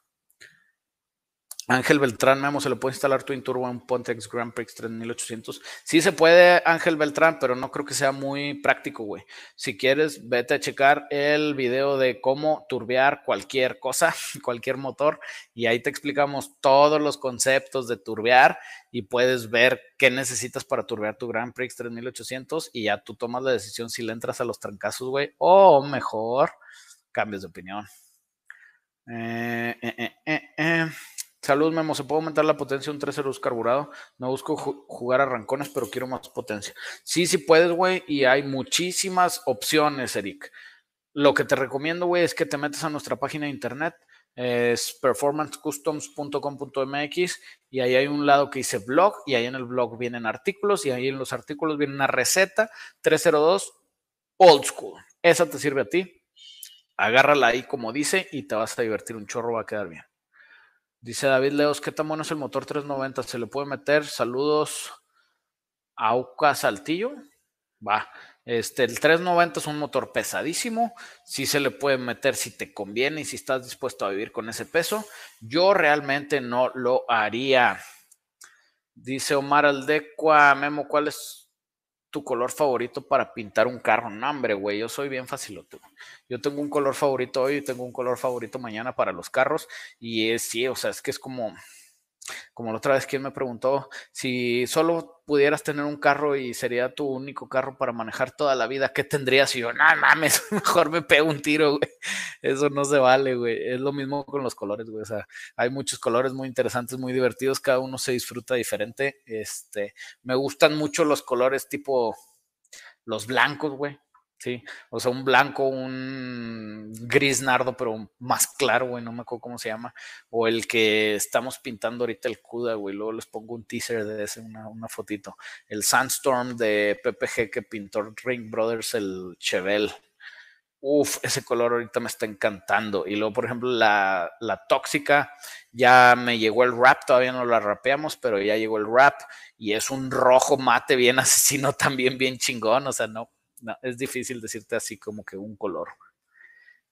Ángel Beltrán, Memo, ¿se le puede instalar Twin Turbo en Pontex Grand Prix 3800? Sí se puede, Ángel Beltrán, pero no creo que sea muy práctico, güey. Si quieres, vete a checar el video de cómo turbear cualquier cosa, cualquier motor, y ahí te explicamos todos los conceptos de turbear y puedes ver qué necesitas para turbear tu Grand Prix 3800 y ya tú tomas la decisión si le entras a los trancazos, güey, o mejor, cambios de opinión. eh, eh, eh, eh. eh. Salud, Memo. ¿Se puede aumentar la potencia un 3.0 carburado? No busco jugar a rancones, pero quiero más potencia. Sí, sí puedes, güey. Y hay muchísimas opciones, Eric. Lo que te recomiendo, güey, es que te metas a nuestra página de internet, es performancecustoms.com.mx y ahí hay un lado que dice blog y ahí en el blog vienen artículos y ahí en los artículos viene una receta 302 old school. Esa te sirve a ti. Agárrala ahí como dice y te vas a divertir un chorro, va a quedar bien. Dice David Leos, ¿qué tan bueno es el motor 390? ¿Se le puede meter? Saludos a Auca Saltillo. Va. Este, el 390 es un motor pesadísimo. Si se le puede meter si te conviene y si estás dispuesto a vivir con ese peso. Yo realmente no lo haría. Dice Omar Aldecua, Memo, ¿cuál es tu color favorito para pintar un carro? No, hombre, güey, yo soy bien facilote. Yo tengo un color favorito hoy y tengo un color favorito mañana para los carros. Y es, sí, o sea, es que es como, como la otra vez quien me preguntó si solo pudieras tener un carro y sería tu único carro para manejar toda la vida, ¿qué tendrías? Y yo, no mames, mejor me pego un tiro, güey. Eso no se vale, güey. Es lo mismo con los colores, güey. O sea, hay muchos colores muy interesantes, muy divertidos, cada uno se disfruta diferente. Este, me gustan mucho los colores tipo los blancos, güey. Sí, o sea, un blanco, un gris nardo, pero más claro, güey, no me acuerdo cómo se llama. O el que estamos pintando ahorita el CUDA, güey, luego les pongo un teaser de ese, una, una fotito. El Sandstorm de PPG que pintó Ring Brothers, el Chevel. Uf, ese color ahorita me está encantando. Y luego, por ejemplo, la, la tóxica, ya me llegó el wrap, todavía no la rapeamos, pero ya llegó el wrap y es un rojo mate bien asesino, también bien chingón, o sea, no no, es difícil decirte así como que un color.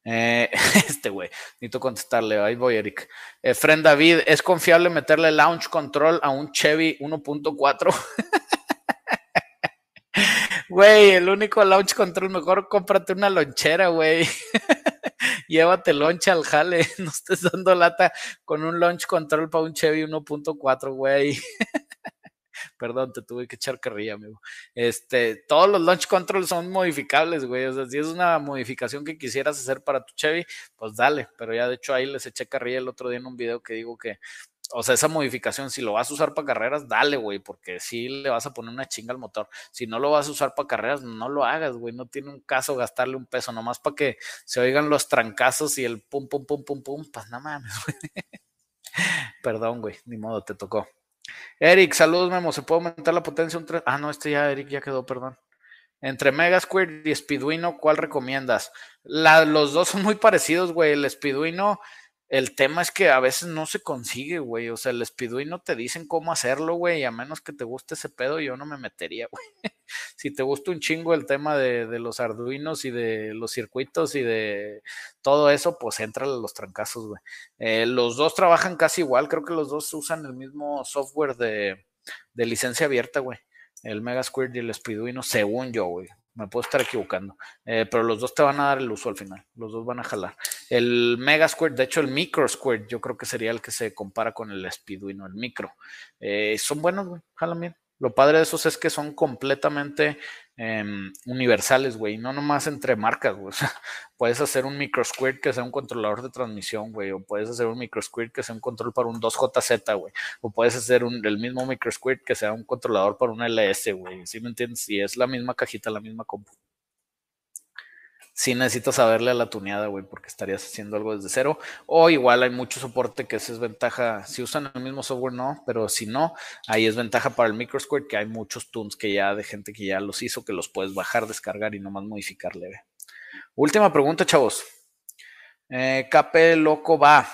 Eh, este güey, necesito contestarle. Ahí voy, Eric. Eh, Friend David, ¿es confiable meterle launch control a un Chevy 1.4? Güey, el único launch control, mejor cómprate una lonchera, güey. Llévate loncha al jale, no estés dando lata con un launch control para un Chevy 1.4, güey. Perdón, te tuve que echar carrilla, amigo. Este, todos los launch controls son modificables, güey. O sea, si es una modificación que quisieras hacer para tu Chevy, pues dale. Pero ya de hecho ahí les eché carrilla el otro día en un video que digo que, o sea, esa modificación, si lo vas a usar para carreras, dale, güey, porque si le vas a poner una chinga al motor. Si no lo vas a usar para carreras, no lo hagas, güey. No tiene un caso gastarle un peso, nomás para que se oigan los trancazos y el pum, pum, pum, pum, pum. Pues nada mames, güey. Perdón, güey, ni modo, te tocó. Eric, saludos, Memo. ¿Se puede aumentar la potencia un 3? Ah, no, este ya, Eric, ya quedó, perdón. Entre Mega Square y Speeduino, ¿cuál recomiendas? los dos son muy parecidos, güey. El Speeduino el tema es que a veces no se consigue, güey. O sea, el Speeduino te dicen cómo hacerlo, güey. Y a menos que te guste ese pedo, yo no me metería, güey. si te gusta un chingo el tema de, los Arduinos y de los circuitos y de todo eso, pues entra a los trancazos, güey. Eh, los dos trabajan casi igual. Creo que los dos usan el mismo software de, de licencia abierta, güey. El Mega Square y el Speeduino, según yo, güey me puedo estar equivocando, eh, pero los dos te van a dar el uso al final, los dos van a jalar. El Mega Square, de hecho el Micro Square, yo creo que sería el que se compara con el Speedway, no el Micro. Eh, son buenos, güey, jalan bien. Lo padre de esos es que son completamente em, universales, güey, no nomás entre marcas, güey. puedes hacer un microsquid que sea un controlador de transmisión, güey, o puedes hacer un microsquid que sea un control para un 2JZ, güey, o puedes hacer el mismo microsquid que sea un controlador para un LS, güey. ¿Sí me entiendes? Y es la misma cajita, la misma compu sí necesitas saberle a la tuneada, güey, porque estarías haciendo algo desde cero. O igual hay mucho soporte que es ventaja. Si usan el mismo software, no, pero si no, ahí es ventaja para el MicroSquirt, que hay muchos tunes que ya de gente que ya los hizo, que los puedes bajar, descargar y nomás modificar leve. Última pregunta, chavos. Eh, KP Loco va.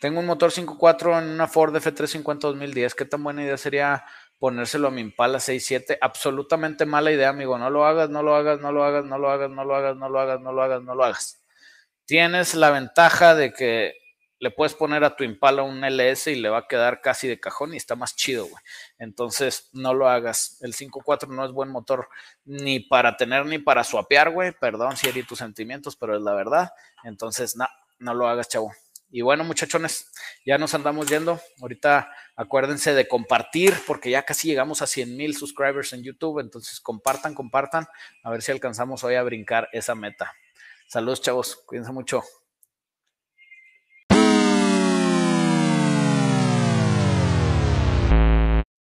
Tengo un motor 5.4 en una Ford F350 2010. ¿Qué tan buena idea sería ponérselo a mi Impala 67. Absolutamente mala idea, amigo. No lo hagas, no lo hagas, no lo hagas, no lo hagas, no lo hagas, no lo hagas, no lo hagas, no lo hagas. Tienes la ventaja de que le puedes poner a tu Impala un LS y le va a quedar casi de cajón y está más chido, güey. Entonces, no lo hagas. El 5.4 no es buen motor ni para tener ni para suapear, güey. Perdón si herí tus sentimientos, pero es la verdad. Entonces, no, no lo hagas, chavo. Y bueno, muchachones, ya nos andamos yendo. Ahorita acuérdense de compartir porque ya casi llegamos a 100 mil subscribers en YouTube. Entonces compartan, compartan. A ver si alcanzamos hoy a brincar esa meta. Saludos, chavos. Cuídense mucho.